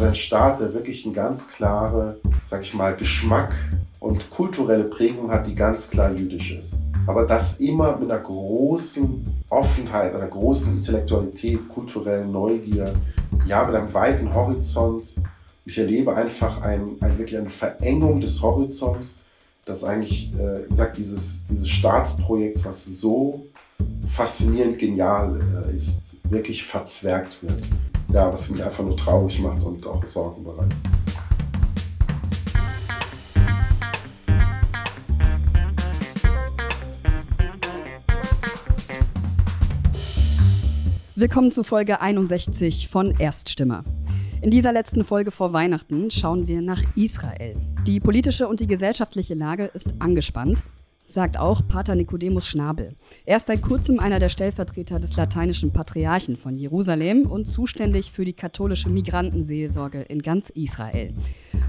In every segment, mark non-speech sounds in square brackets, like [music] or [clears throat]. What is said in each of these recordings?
Also ein Staat, der wirklich eine ganz klare, sag ich mal, Geschmack und kulturelle Prägung hat, die ganz klar jüdisch ist. Aber das immer mit einer großen Offenheit, einer großen Intellektualität, kulturellen Neugier, ja, mit einem weiten Horizont. Ich erlebe einfach ein, ein, wirklich eine Verengung des Horizonts, dass eigentlich, äh, wie gesagt, dieses, dieses Staatsprojekt, was so faszinierend genial äh, ist, wirklich verzwergt wird. Ja, was mich einfach nur traurig macht und auch Sorgen bereitet. Willkommen zu Folge 61 von Erststimme. In dieser letzten Folge vor Weihnachten schauen wir nach Israel. Die politische und die gesellschaftliche Lage ist angespannt, sagt auch Pater Nicodemus Schnabel. Er ist seit kurzem einer der Stellvertreter des lateinischen Patriarchen von Jerusalem und zuständig für die katholische Migrantenseelsorge in ganz Israel.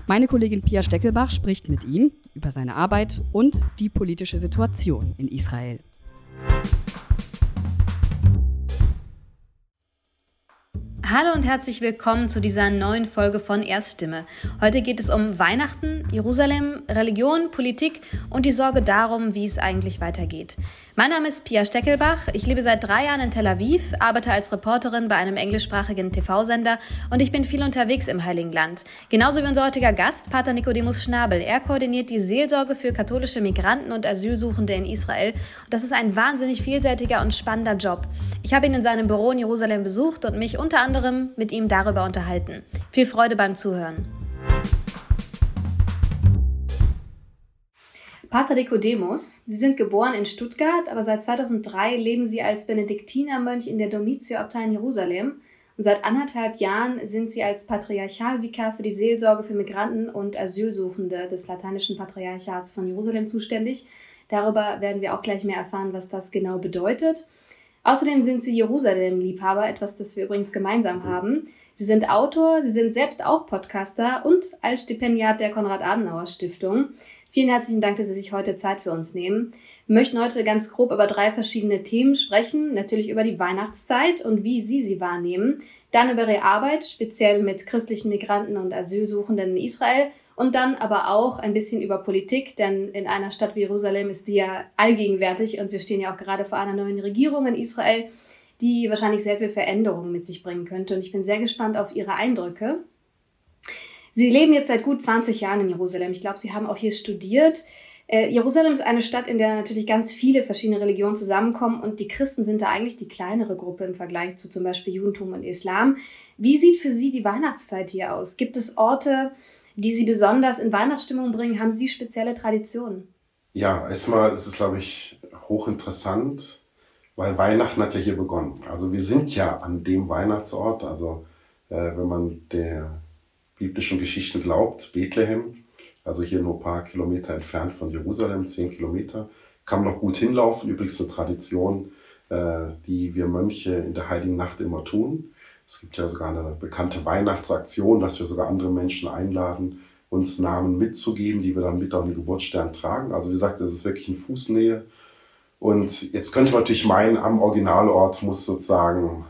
Meine Kollegin Pia Steckelbach spricht mit ihm über seine Arbeit und die politische Situation in Israel. Hallo und herzlich willkommen zu dieser neuen Folge von Erststimme. Heute geht es um Weihnachten, Jerusalem, Religion, Politik und die Sorge darum, wie es eigentlich weitergeht. Mein Name ist Pia Steckelbach. Ich lebe seit drei Jahren in Tel Aviv, arbeite als Reporterin bei einem englischsprachigen TV-Sender und ich bin viel unterwegs im Heiligen Land. Genauso wie unser heutiger Gast, Pater Nicodemus Schnabel. Er koordiniert die Seelsorge für katholische Migranten und Asylsuchende in Israel. Das ist ein wahnsinnig vielseitiger und spannender Job. Ich habe ihn in seinem Büro in Jerusalem besucht und mich unter anderem mit ihm darüber unterhalten. Viel Freude beim Zuhören. Pater Nicodemus, Sie sind geboren in Stuttgart, aber seit 2003 leben Sie als Benediktinermönch in der Domitio-Abtei in Jerusalem. Und seit anderthalb Jahren sind Sie als Patriarchalvikar für die Seelsorge für Migranten und Asylsuchende des Lateinischen Patriarchats von Jerusalem zuständig. Darüber werden wir auch gleich mehr erfahren, was das genau bedeutet. Außerdem sind Sie Jerusalem-Liebhaber, etwas, das wir übrigens gemeinsam haben. Sie sind Autor, Sie sind selbst auch Podcaster und als Stipendiat der Konrad-Adenauer-Stiftung. Vielen herzlichen Dank, dass Sie sich heute Zeit für uns nehmen. Wir möchten heute ganz grob über drei verschiedene Themen sprechen. Natürlich über die Weihnachtszeit und wie Sie sie wahrnehmen. Dann über Ihre Arbeit, speziell mit christlichen Migranten und Asylsuchenden in Israel. Und dann aber auch ein bisschen über Politik, denn in einer Stadt wie Jerusalem ist die ja allgegenwärtig und wir stehen ja auch gerade vor einer neuen Regierung in Israel, die wahrscheinlich sehr viel Veränderungen mit sich bringen könnte. Und ich bin sehr gespannt auf Ihre Eindrücke. Sie leben jetzt seit gut 20 Jahren in Jerusalem. Ich glaube, Sie haben auch hier studiert. Äh, Jerusalem ist eine Stadt, in der natürlich ganz viele verschiedene Religionen zusammenkommen und die Christen sind da eigentlich die kleinere Gruppe im Vergleich zu zum Beispiel Judentum und Islam. Wie sieht für Sie die Weihnachtszeit hier aus? Gibt es Orte, die Sie besonders in Weihnachtsstimmung bringen? Haben Sie spezielle Traditionen? Ja, erstmal ist es, glaube ich, hochinteressant, weil Weihnachten hat ja hier begonnen. Also wir sind ja an dem Weihnachtsort. Also äh, wenn man der biblischen Geschichten glaubt, Bethlehem, also hier nur ein paar Kilometer entfernt von Jerusalem, zehn Kilometer, kann man noch gut hinlaufen. Übrigens eine Tradition, äh, die wir Mönche in der Heiligen Nacht immer tun. Es gibt ja sogar eine bekannte Weihnachtsaktion, dass wir sogar andere Menschen einladen, uns Namen mitzugeben, die wir dann mit auf den Geburtsstern tragen. Also wie gesagt, das ist wirklich in Fußnähe. Und jetzt könnte man natürlich meinen, am Originalort muss sozusagen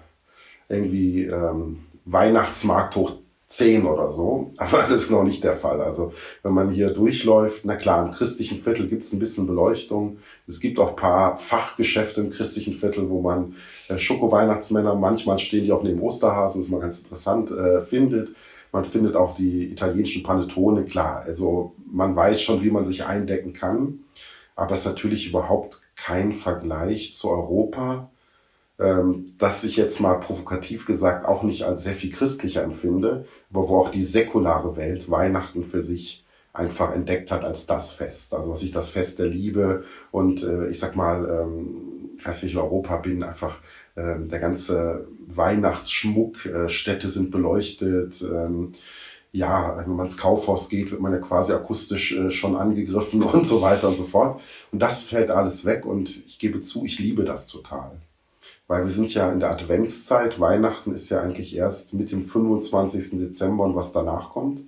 irgendwie ähm, Weihnachtsmarkt hoch 10 oder so, [laughs] aber das ist noch nicht der Fall. Also wenn man hier durchläuft, na klar, im christlichen Viertel gibt es ein bisschen Beleuchtung. Es gibt auch paar Fachgeschäfte im christlichen Viertel, wo man äh, Schoko-Weihnachtsmänner, manchmal stehen die auch neben Osterhasen, das ist mal ganz interessant, äh, findet. Man findet auch die italienischen Panettone, klar. Also man weiß schon, wie man sich eindecken kann, aber es ist natürlich überhaupt kein Vergleich zu Europa ähm, das ich jetzt mal provokativ gesagt auch nicht als sehr viel christlicher empfinde, aber wo auch die säkulare Welt Weihnachten für sich einfach entdeckt hat als das Fest. Also was ich das Fest der Liebe und äh, ich sag mal, ähm, ich weiß, ich in Europa bin, einfach ähm, der ganze Weihnachtsschmuck, äh, Städte sind beleuchtet, ähm, ja, wenn man ins Kaufhaus geht, wird man ja quasi akustisch äh, schon angegriffen [laughs] und so weiter und so fort. Und das fällt alles weg und ich gebe zu, ich liebe das total weil wir sind ja in der Adventszeit. Weihnachten ist ja eigentlich erst mit dem 25. Dezember und was danach kommt.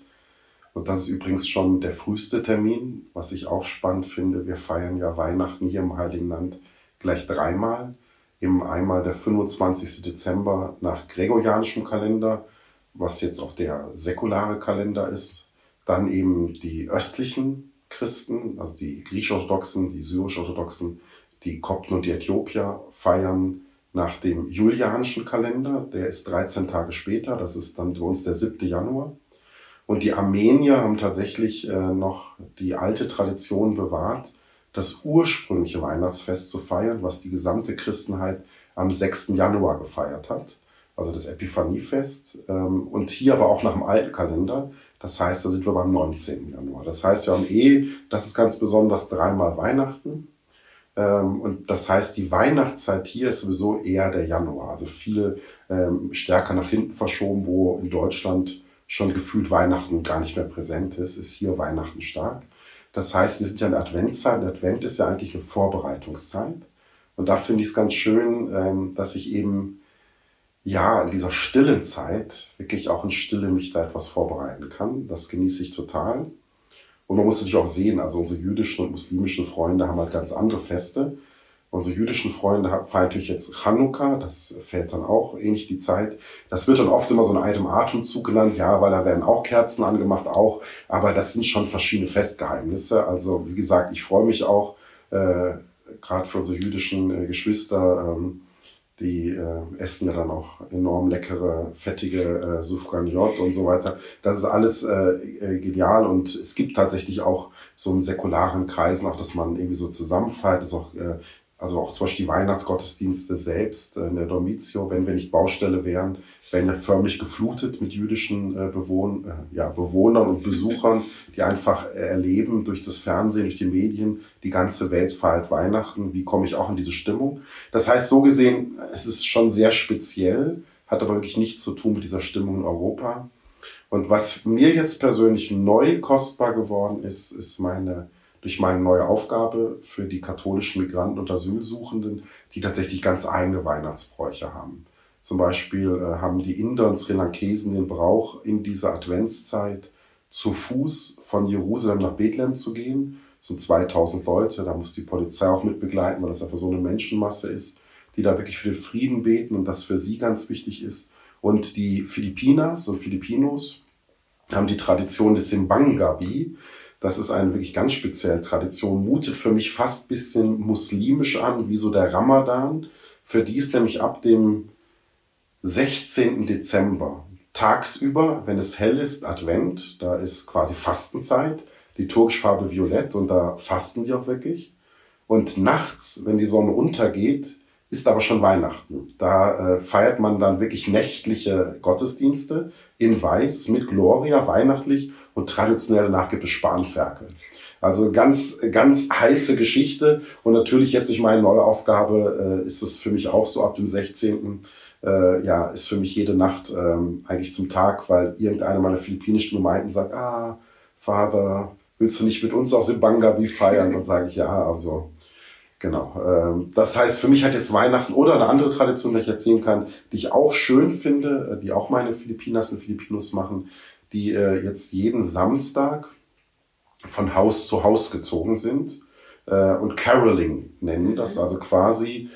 Und das ist übrigens schon der früheste Termin, was ich auch spannend finde. Wir feiern ja Weihnachten hier im Heiligen Land gleich dreimal. Eben einmal der 25. Dezember nach gregorianischem Kalender, was jetzt auch der säkulare Kalender ist. Dann eben die östlichen Christen, also die griechisch-orthodoxen, die syrisch-orthodoxen, die Kopten und die Äthiopier feiern nach dem julianischen Kalender. Der ist 13 Tage später, das ist dann bei uns der 7. Januar. Und die Armenier haben tatsächlich äh, noch die alte Tradition bewahrt, das ursprüngliche Weihnachtsfest zu feiern, was die gesamte Christenheit am 6. Januar gefeiert hat, also das Epiphaniefest. Ähm, und hier aber auch nach dem alten Kalender. Das heißt, da sind wir beim 19. Januar. Das heißt, wir haben eh, das ist ganz besonders, dreimal Weihnachten. Ähm, und das heißt, die Weihnachtszeit hier ist sowieso eher der Januar. Also viele ähm, stärker nach hinten verschoben, wo in Deutschland schon gefühlt Weihnachten gar nicht mehr präsent ist, ist hier Weihnachten stark. Das heißt, wir sind ja in der Adventszeit. Der Advent ist ja eigentlich eine Vorbereitungszeit. Und da finde ich es ganz schön, ähm, dass ich eben ja in dieser stillen Zeit wirklich auch in Stille mich da etwas vorbereiten kann. Das genieße ich total. Und man muss natürlich auch sehen, also unsere jüdischen und muslimischen Freunde haben halt ganz andere Feste. Unsere jüdischen Freunde feiern natürlich jetzt Chanukka, das fällt dann auch ähnlich die Zeit. Das wird dann oft immer so in einem Atemzug genannt, ja, weil da werden auch Kerzen angemacht, auch. Aber das sind schon verschiedene Festgeheimnisse. Also wie gesagt, ich freue mich auch, äh, gerade für unsere jüdischen äh, Geschwister, ähm, die äh, essen ja dann auch enorm leckere, fettige äh, Soufganiot und so weiter. Das ist alles äh, äh, genial und es gibt tatsächlich auch so in säkularen Kreisen auch, dass man irgendwie so zusammenfeiert, ist auch äh, also auch zum Beispiel die Weihnachtsgottesdienste selbst äh, in der Dormitio, wenn wir nicht Baustelle wären, werden ja förmlich geflutet mit jüdischen äh, Bewohn äh, ja, Bewohnern und Besuchern, die einfach äh, erleben durch das Fernsehen, durch die Medien, die ganze Welt feiert Weihnachten. Wie komme ich auch in diese Stimmung? Das heißt, so gesehen, es ist schon sehr speziell, hat aber wirklich nichts zu tun mit dieser Stimmung in Europa. Und was mir jetzt persönlich neu kostbar geworden ist, ist meine durch meine neue Aufgabe für die katholischen Migranten und Asylsuchenden, die tatsächlich ganz eigene Weihnachtsbräuche haben. Zum Beispiel äh, haben die Inder und Sri Lankesen den Brauch, in dieser Adventszeit zu Fuß von Jerusalem nach Bethlehem zu gehen. Das sind 2000 Leute, da muss die Polizei auch mit begleiten, weil das einfach so eine Menschenmasse ist, die da wirklich für den Frieden beten und das für sie ganz wichtig ist. Und die Filipinas und Filipinos haben die Tradition des Simbangabi. Das ist eine wirklich ganz spezielle Tradition, mutet für mich fast bisschen muslimisch an, wie so der Ramadan. Für die ist nämlich ab dem 16. Dezember tagsüber, wenn es hell ist, Advent, da ist quasi Fastenzeit, die türkische Farbe violett und da fasten die auch wirklich. Und nachts, wenn die Sonne untergeht, ist aber schon Weihnachten. Da äh, feiert man dann wirklich nächtliche Gottesdienste in Weiß mit Gloria, weihnachtlich und traditionell danach gibt es Spanferkel. Also ganz, ganz heiße Geschichte und natürlich jetzt durch meine neue Aufgabe äh, ist es für mich auch so ab dem 16. Äh, ja, ist für mich jede Nacht ähm, eigentlich zum Tag, weil irgendeiner meiner philippinischen Gemeinden sagt, ah, Vater, willst du nicht mit uns auch Simbangabi feiern? Und sage ich, ja, also Genau. Ähm, das heißt, für mich hat jetzt Weihnachten oder eine andere Tradition, die ich erzählen kann, die ich auch schön finde, äh, die auch meine Philippinas und Filipinos machen, die äh, jetzt jeden Samstag von Haus zu Haus gezogen sind äh, und Caroling nennen das, also quasi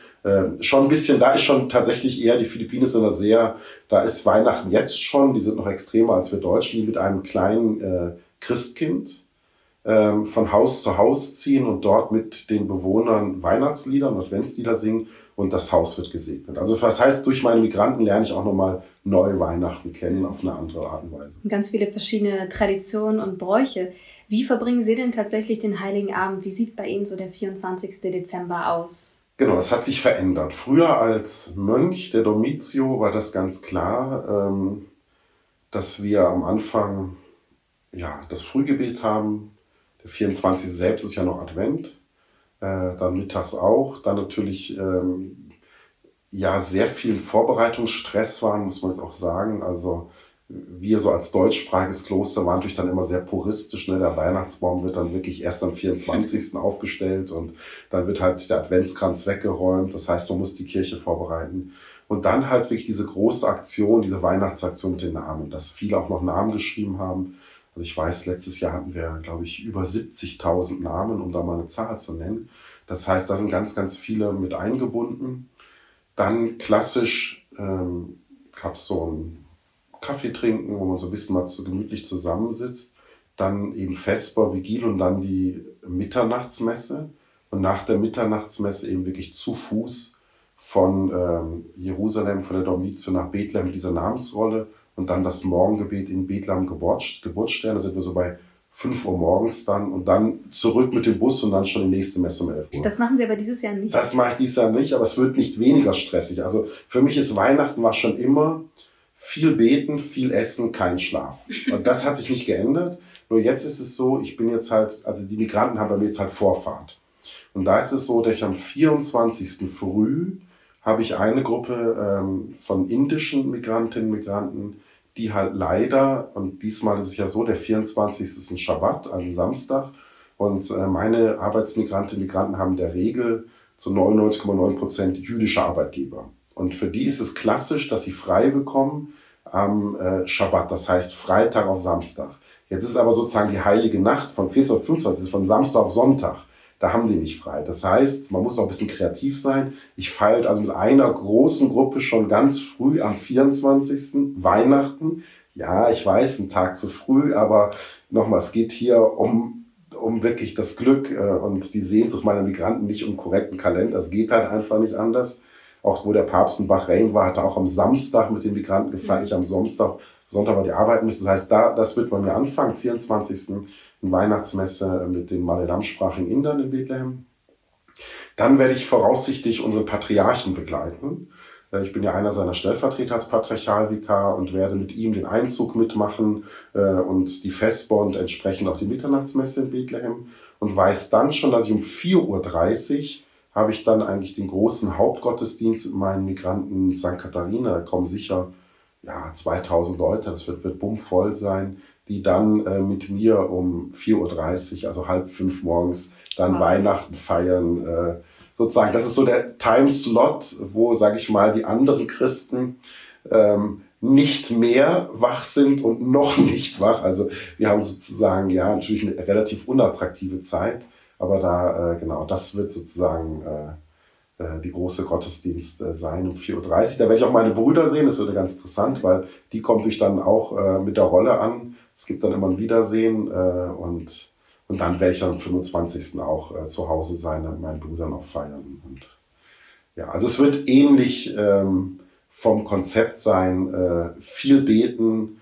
schon ein bisschen, da ist schon tatsächlich eher die Philippinen sind da sehr, da ist Weihnachten jetzt schon, die sind noch extremer als wir Deutschen, die mit einem kleinen Christkind ähm, von Haus zu Haus ziehen und dort mit den Bewohnern Weihnachtslieder und Adventslieder singen und das Haus wird gesegnet. Also das heißt, durch meine Migranten lerne ich auch nochmal neue Weihnachten kennen auf eine andere Art und Weise. Ganz viele verschiedene Traditionen und Bräuche. Wie verbringen Sie denn tatsächlich den Heiligen Abend? Wie sieht bei Ihnen so der 24. Dezember aus? Genau, das hat sich verändert. Früher als Mönch der Domitio war das ganz klar, ähm, dass wir am Anfang ja, das Frühgebet haben, der 24. selbst ist ja noch Advent, äh, dann mittags auch. Dann natürlich ähm, ja sehr viel Vorbereitungsstress waren, muss man jetzt auch sagen. Also wir so als deutschsprachiges Kloster waren natürlich dann immer sehr puristisch. Ne? Der Weihnachtsbaum wird dann wirklich erst am 24. aufgestellt und dann wird halt der Adventskranz weggeräumt. Das heißt, man muss die Kirche vorbereiten. Und dann halt wirklich diese große Aktion, diese Weihnachtsaktion mit den Namen, dass viele auch noch Namen geschrieben haben. Also ich weiß, letztes Jahr hatten wir, glaube ich, über 70.000 Namen, um da mal eine Zahl zu nennen. Das heißt, da sind ganz, ganz viele mit eingebunden. Dann klassisch ähm, gab es so ein Kaffee trinken, wo man so ein bisschen mal so gemütlich zusammensitzt. Dann eben Vesper, Vigil und dann die Mitternachtsmesse. Und nach der Mitternachtsmesse eben wirklich zu Fuß von ähm, Jerusalem, von der Dormitio nach Bethlehem mit dieser Namensrolle und dann das Morgengebet in Bethlehem Geburt, Geburtsstern. Da sind wir so bei 5 Uhr morgens dann und dann zurück mit dem Bus und dann schon die nächste Messe um 11 Uhr. Das machen Sie aber dieses Jahr nicht. Das mache ich dieses Jahr nicht, aber es wird nicht weniger stressig. Also für mich ist Weihnachten war schon immer viel beten, viel essen, kein Schlaf. Und das hat sich nicht geändert. Nur jetzt ist es so, ich bin jetzt halt, also die Migranten haben bei mir jetzt halt Vorfahrt. Und da ist es so, dass ich am 24. früh habe ich eine Gruppe ähm, von indischen Migrantinnen und Migranten, die halt leider, und diesmal ist es ja so, der 24. ist ein Schabbat, ein Samstag, und äh, meine Arbeitsmigrantinnen und Migranten haben in der Regel zu 99,9 Prozent jüdische Arbeitgeber. Und für die ist es klassisch, dass sie frei bekommen am äh, Schabbat, das heißt Freitag auf Samstag. Jetzt ist aber sozusagen die heilige Nacht von 14 auf 25, ist von Samstag auf Sonntag. Da haben die nicht frei. Das heißt, man muss auch ein bisschen kreativ sein. Ich feiere also mit einer großen Gruppe schon ganz früh am 24. Weihnachten. Ja, ich weiß, ein Tag zu früh, aber nochmal, es geht hier um, um wirklich das Glück äh, und die Sehnsucht meiner Migranten, nicht um korrekten Kalender. Es geht halt einfach nicht anders. Auch wo der Papst in Bahrain war, hat er auch am Samstag mit den Migranten gefeiert, nicht am Samstag, Sonntag, weil die arbeiten müssen. Das heißt, da, das wird bei mir anfangen, 24. Weihnachtsmesse mit den Malayalam-sprachigen Indern in Bethlehem. Dann werde ich voraussichtlich unseren Patriarchen begleiten. Äh, ich bin ja einer seiner Stellvertreter als Patriarchalvikar und werde mit ihm den Einzug mitmachen äh, und die Vesper und entsprechend auch die Mitternachtsmesse in Bethlehem und weiß dann schon, dass ich um 4.30 Uhr habe ich dann eigentlich den großen Hauptgottesdienst mit meinen Migranten in St. Katharina. Da kommen sicher ja, 2000 Leute, das wird, wird bummvoll sein die dann äh, mit mir um 4.30 Uhr, also halb fünf morgens, dann ah. Weihnachten feiern. Äh, sozusagen, das ist so der Timeslot, wo, sage ich mal, die anderen Christen ähm, nicht mehr wach sind und noch [laughs] nicht wach. Also wir haben sozusagen, ja, natürlich eine relativ unattraktive Zeit, aber da, äh, genau, das wird sozusagen äh, äh, die große Gottesdienst äh, sein um 4.30 Uhr. Da werde ich auch meine Brüder sehen, das wird ganz interessant, weil die kommt durch dann auch äh, mit der Rolle an es gibt dann immer ein Wiedersehen äh, und, und dann werde ich am 25. auch äh, zu Hause sein und meinen Bruder noch feiern. Und, ja, also es wird ähnlich ähm, vom Konzept sein, äh, viel beten,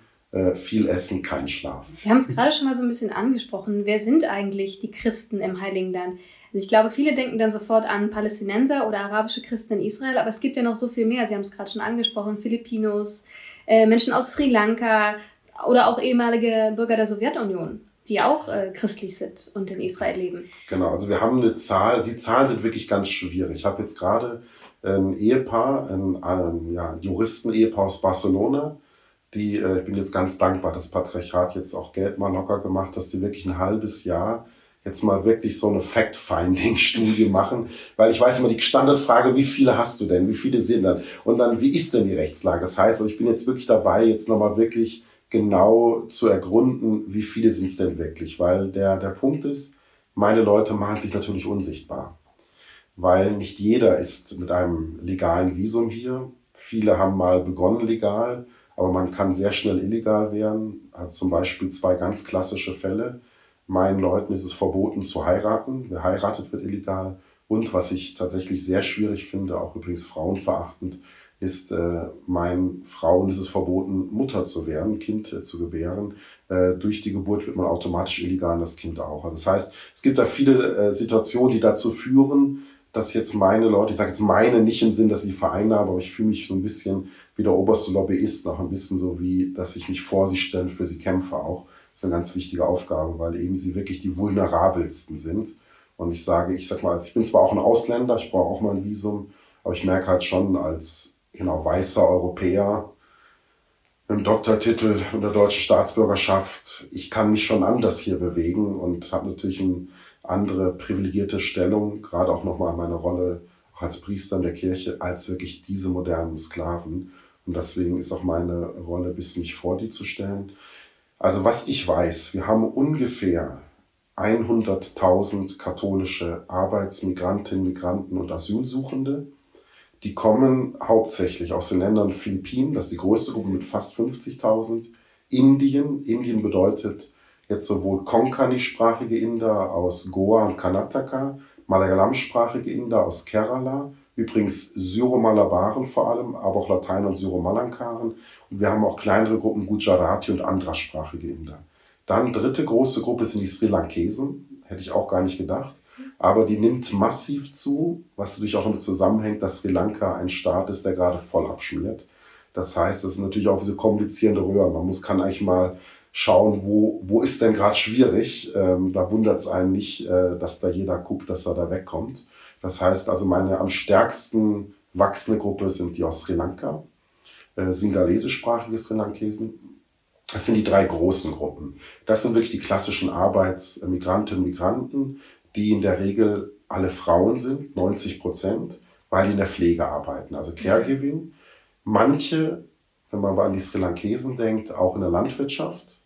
viel essen, kein Schlaf. Wir haben es gerade schon mal so ein bisschen angesprochen. Wer sind eigentlich die Christen im Heiligen Land? Also ich glaube, viele denken dann sofort an Palästinenser oder arabische Christen in Israel, aber es gibt ja noch so viel mehr. Sie haben es gerade schon angesprochen, Filipinos, äh, Menschen aus Sri Lanka, oder auch ehemalige Bürger der Sowjetunion, die auch äh, christlich sind und in Israel leben. Genau, also wir haben eine Zahl, die Zahlen sind wirklich ganz schwierig. Ich habe jetzt gerade ein Ehepaar, ein, ein ja, Juristen-Ehepaar aus Barcelona, die, äh, ich bin jetzt ganz dankbar, das Patriarchat jetzt auch Geld mal locker gemacht, dass die wirklich ein halbes Jahr jetzt mal wirklich so eine Fact-Finding-Studie [laughs] machen, weil ich weiß immer die Standardfrage, wie viele hast du denn, wie viele sind dann und dann, wie ist denn die Rechtslage? Das heißt, also ich bin jetzt wirklich dabei, jetzt nochmal wirklich genau zu ergründen, wie viele sind es denn wirklich. Weil der, der Punkt ist, meine Leute machen sich natürlich unsichtbar. Weil nicht jeder ist mit einem legalen Visum hier. Viele haben mal begonnen legal, aber man kann sehr schnell illegal werden. Also zum Beispiel zwei ganz klassische Fälle. Meinen Leuten ist es verboten zu heiraten. Wer heiratet, wird illegal. Und was ich tatsächlich sehr schwierig finde, auch übrigens frauenverachtend, ist äh, meinen Frauen ist es verboten, Mutter zu werden, Kind äh, zu gebären. Äh, durch die Geburt wird man automatisch illegal, das Kind auch. Also das heißt, es gibt da viele äh, Situationen, die dazu führen, dass jetzt meine Leute, ich sage jetzt meine nicht im Sinn, dass ich Vereine habe, aber ich fühle mich so ein bisschen wie der oberste Lobbyist, noch ein bisschen so wie, dass ich mich vor sie stelle, für sie kämpfe auch. Das ist eine ganz wichtige Aufgabe, weil eben sie wirklich die vulnerabelsten sind. Und ich sage, ich sag mal, ich bin zwar auch ein Ausländer, ich brauche auch mal ein Visum, aber ich merke halt schon als genau, weißer Europäer mit dem Doktortitel und der deutschen Staatsbürgerschaft. Ich kann mich schon anders hier bewegen und habe natürlich eine andere privilegierte Stellung, gerade auch nochmal meine Rolle auch als Priester in der Kirche, als wirklich diese modernen Sklaven. Und deswegen ist auch meine Rolle, bisschen mich vor die zu stellen. Also was ich weiß, wir haben ungefähr 100.000 katholische Arbeitsmigrantinnen, Migranten und Asylsuchende Die kommen hauptsächlich aus den Ländern Philippinen, das ist die größte Gruppe mit fast 50.000. Indien, Indien bedeutet jetzt sowohl Konkani-sprachige Inder aus Goa und Karnataka, Malayalam-sprachige Inder aus Kerala, übrigens Syro-Malabaren vor allem, aber auch Latein- und Syro-Malankaren. Und wir haben auch kleinere Gruppen Gujarati und Andra-sprachige Inder. Dann dritte große Gruppe sind die Sri Lankesen, hätte ich auch gar nicht gedacht. Aber die nimmt massiv zu, was natürlich auch damit zusammenhängt, dass Sri Lanka ein Staat ist, der gerade voll abschmiert. Das heißt, das sind natürlich auch diese komplizierende Röhren. Man muss, kann eigentlich mal schauen, wo, wo ist denn gerade schwierig. Ähm, da wundert es einen nicht, äh, dass da jeder guckt, dass er da wegkommt. Das heißt also, meine am stärksten wachsende Gruppe sind die aus Sri Lanka, äh, singalesischsprachige Sri Lankesen. Das sind die drei großen Gruppen. Das sind wirklich die klassischen Arbeitsmigrantinnen und Migranten, die in der Regel alle Frauen sind, 90 Prozent, weil die in der Pflege arbeiten, also Caregiving. Manche, wenn man an die Sri Lankesen denkt, auch in der Landwirtschaft.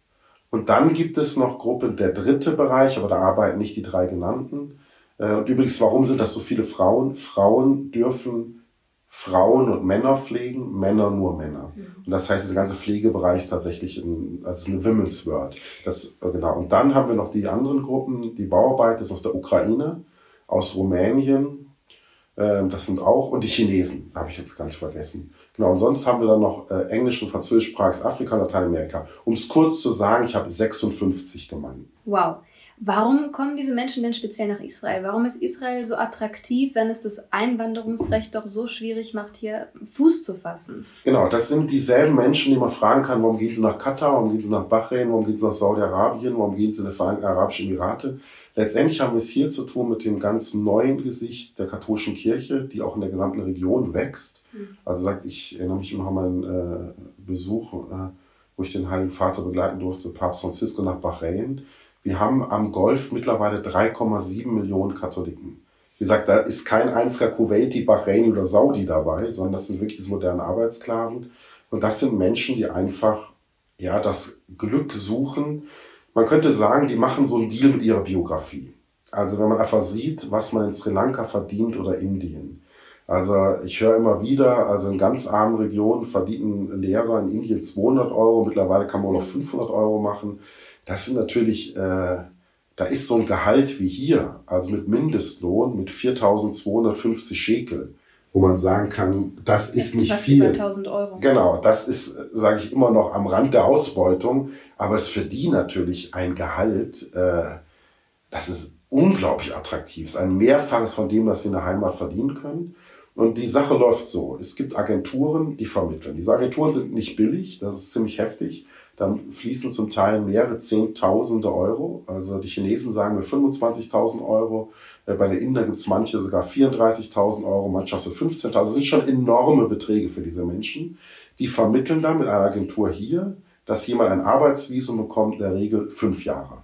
Und dann gibt es noch Gruppen, der dritte Bereich, aber da arbeiten nicht die drei genannten. Äh, und übrigens, warum sind das so viele Frauen? Frauen dürfen Frauen und Männer pflegen, Männer nur Männer. Mhm. Und das heißt, dieser ganze Pflegebereich ist tatsächlich ein, also eine Women's World. Das, äh, genau. Und dann haben wir noch die anderen Gruppen, die Bauarbeit ist aus der Ukraine, aus Rumänien, äh, das sind auch, und die Chinesen, habe ich jetzt gar nicht vergessen. Genau, und sonst haben wir dann noch äh, Englisch und Französischsprachiges Afrika und Lateinamerika. Um es kurz zu sagen, ich habe 56 Gemeinden. Wow. Warum kommen diese Menschen denn speziell nach Israel? Warum ist Israel so attraktiv, wenn es das Einwanderungsrecht doch so schwierig macht, hier Fuß zu fassen? Genau, das sind dieselben Menschen, die man fragen kann, warum gehen sie nach Katar, warum gehen sie nach Bahrain, warum gehen sie nach Saudi-Arabien, warum gehen sie in die Vereinigten Arabischen Emirate. Letztendlich haben wir es hier zu tun mit dem ganz neuen Gesicht der katholischen Kirche, die auch in der gesamten Region wächst. Mhm. Also sagt, ich erinnere mich immer an meinen äh, Besuch, äh, wo ich den Heiligen Vater begleiten durfte, Papst Francisco nach Bahrain. Wir haben am Golf mittlerweile 3,7 Millionen Katholiken. Wie gesagt, da ist kein einziger Kuwaiti, Bahrain oder Saudi dabei, sondern das sind wirklich diese modernen Arbeitssklaven. Und das sind Menschen, die einfach ja, das Glück suchen. Man könnte sagen, die machen so einen Deal mit ihrer Biografie. Also wenn man einfach sieht, was man in Sri Lanka verdient oder Indien. Also ich höre immer wieder, also in ganz armen Regionen verdienen Lehrer in Indien 200 Euro, mittlerweile kann man auch noch 500 Euro machen das sind natürlich, äh, da ist so ein Gehalt wie hier, also mit Mindestlohn, mit 4.250 Schekel, wo man sagen kann, das ist nicht viel. Über 1000 Euro. Genau, das ist, sage ich immer noch, am Rand der Ausbeutung, aber es ist für die natürlich ein Gehalt, äh, das ist unglaublich attraktiv, es ist ein Mehrfaches von dem, was sie in der Heimat verdienen können. Und die Sache läuft so. Es gibt Agenturen, die vermitteln. Diese Agenturen sind nicht billig, das ist ziemlich heftig. Dann fließen zum Teil mehrere Zehntausende Euro. Also die Chinesen sagen mir 25.000 Euro. Äh, bei den Indern gibt es manche sogar 34.000 Euro, manche so 15.000. Das sind schon enorme Beträge für diese Menschen. Die vermitteln dann mit einer Agentur hier, dass jemand ein Arbeitsvisum bekommt, in der Regel fünf Jahre.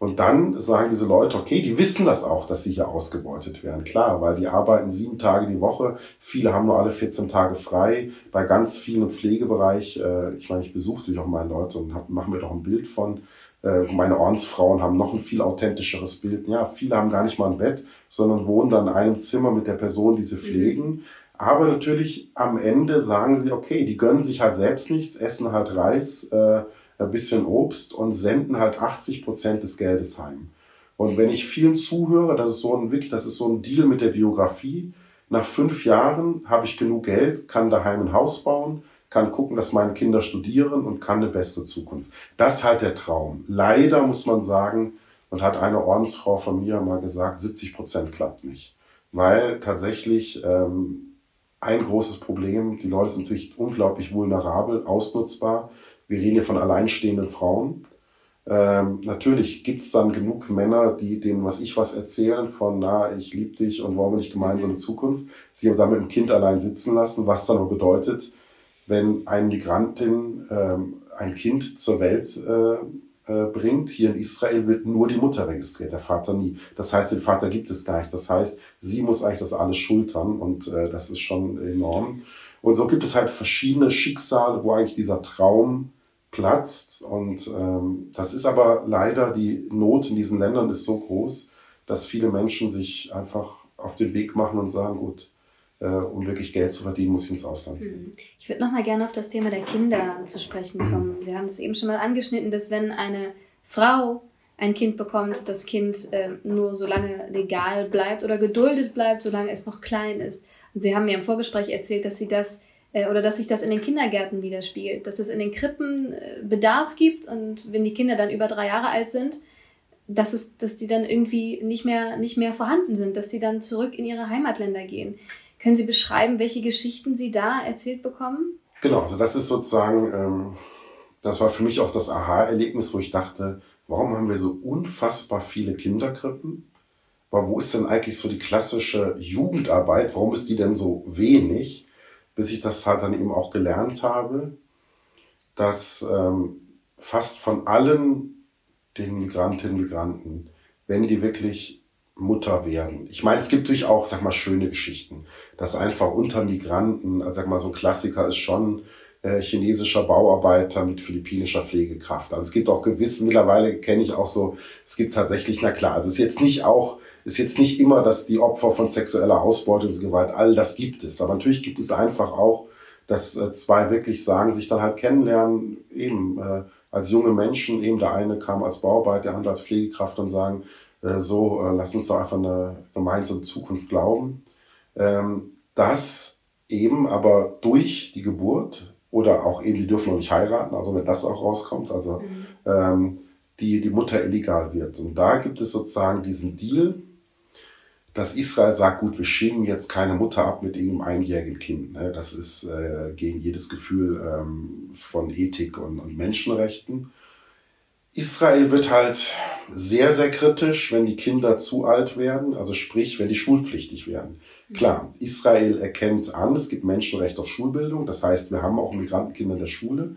Und dann sagen diese Leute, okay, die wissen das auch, dass sie hier ausgebeutet werden. Klar, weil die arbeiten sieben Tage die Woche. Viele haben nur alle 14 Tage frei. Bei ganz vielen im Pflegebereich, äh, ich meine, ich besuche durch auch meine Leute und hab, machen mir doch ein Bild von. Äh, meine Ordensfrauen haben noch ein viel authentischeres Bild. Ja, viele haben gar nicht mal ein Bett, sondern wohnen dann in einem Zimmer mit der Person, die sie pflegen. Aber natürlich am Ende sagen sie, okay, die gönnen sich halt selbst nichts, essen halt Reis, äh, ein bisschen Obst und senden halt 80 Prozent des Geldes heim. Und wenn ich vielen zuhöre, das ist so ein wirklich, das ist so ein Deal mit der Biografie. Nach fünf Jahren habe ich genug Geld, kann daheim ein Haus bauen, kann gucken, dass meine Kinder studieren und kann eine bessere Zukunft. Das ist halt der Traum. Leider muss man sagen, und hat eine Ordensfrau von mir mal gesagt, 70 Prozent klappt nicht. Weil tatsächlich ähm, ein großes Problem, die Leute sind natürlich unglaublich vulnerabel, ausnutzbar. Wir reden hier von alleinstehenden Frauen. Ähm, natürlich gibt es dann genug Männer, die denen, was ich was erzählen von, na, ich liebe dich und wollen wir nicht gemeinsam eine Zukunft, sie aber dann mit dem Kind allein sitzen lassen, was dann auch bedeutet, wenn eine Migrantin ähm, ein Kind zur Welt äh, äh, bringt, hier in Israel wird nur die Mutter registriert, der Vater nie. Das heißt, den Vater gibt es gar nicht. Das heißt, sie muss eigentlich das alles schultern und äh, das ist schon enorm. Und so gibt es halt verschiedene Schicksale, wo eigentlich dieser Traum platzt. Und ähm, das ist aber leider, die Not in diesen Ländern ist so groß, dass viele Menschen sich einfach auf den Weg machen und sagen, gut, äh, um wirklich Geld zu verdienen, muss ich ins Ausland gehen. Mhm. Ich würde nochmal gerne auf das Thema der Kinder zu sprechen mhm. kommen. Sie haben es eben schon mal angeschnitten, dass wenn eine Frau ein Kind bekommt, das Kind äh, nur so lange legal bleibt oder geduldet bleibt, solange es noch klein ist. Und Sie haben mir im Vorgespräch erzählt, dass Sie das oder dass sich das in den Kindergärten widerspiegelt, dass es in den Krippen äh, Bedarf gibt und wenn die Kinder dann über drei Jahre alt sind, dass es, dass die dann irgendwie nicht mehr, nicht mehr vorhanden sind, dass die dann zurück in ihre Heimatländer gehen. Können Sie beschreiben, welche Geschichten Sie da erzählt bekommen? Genau, also das ist sozusagen, ähm, das war für mich auch das Aha-Erlebnis, wo ich dachte, warum haben wir so unfassbar viele Kinderkrippen? Aber wo ist denn eigentlich so die klassische Jugendarbeit? Warum ist die denn so wenig? Bis ich das halt dann eben auch gelernt habe, dass ähm, fast von allen den Migrantinnen und Migranten, wenn die wirklich Mutter werden. Ich meine, es gibt natürlich auch, sag mal, schöne Geschichten, dass einfach unter Migranten, also sag mal, so ein Klassiker ist schon äh, chinesischer Bauarbeiter mit philippinischer Pflegekraft. Also es gibt auch gewissen, mittlerweile kenne ich auch so, es gibt tatsächlich, na klar, also es ist jetzt nicht auch, ist jetzt nicht immer, dass die Opfer von sexueller Ausbeutung, Gewalt, all das gibt es. Aber natürlich gibt es einfach auch, dass äh, zwei wirklich sagen, sich dann halt kennenlernen, eben äh, als junge Menschen, eben der eine kam als Bauarbeiter, der andere als Pflegekraft und sagen, äh, so, äh, lass uns doch einfach eine gemeinsame Zukunft glauben. Ähm, das eben aber durch die Geburt oder auch eben, die dürfen noch nicht heiraten, also wenn das auch rauskommt, also mhm. ähm, die, die Mutter illegal wird. Und da gibt es sozusagen diesen Deal, dass Israel sagt, gut, wir schieben jetzt keine Mutter ab mit irgendeinem einjährigen Kind. Ne? Das ist äh, gegen jedes Gefühl ähm, von Ethik und, und Menschenrechten. Israel wird halt sehr, sehr kritisch, wenn die Kinder zu alt werden, also sprich, wenn die schulpflichtig werden. Klar, Israel erkennt an, es gibt Menschenrecht auf Schulbildung, das heißt, wir haben auch Migrantenkinder in der Schule.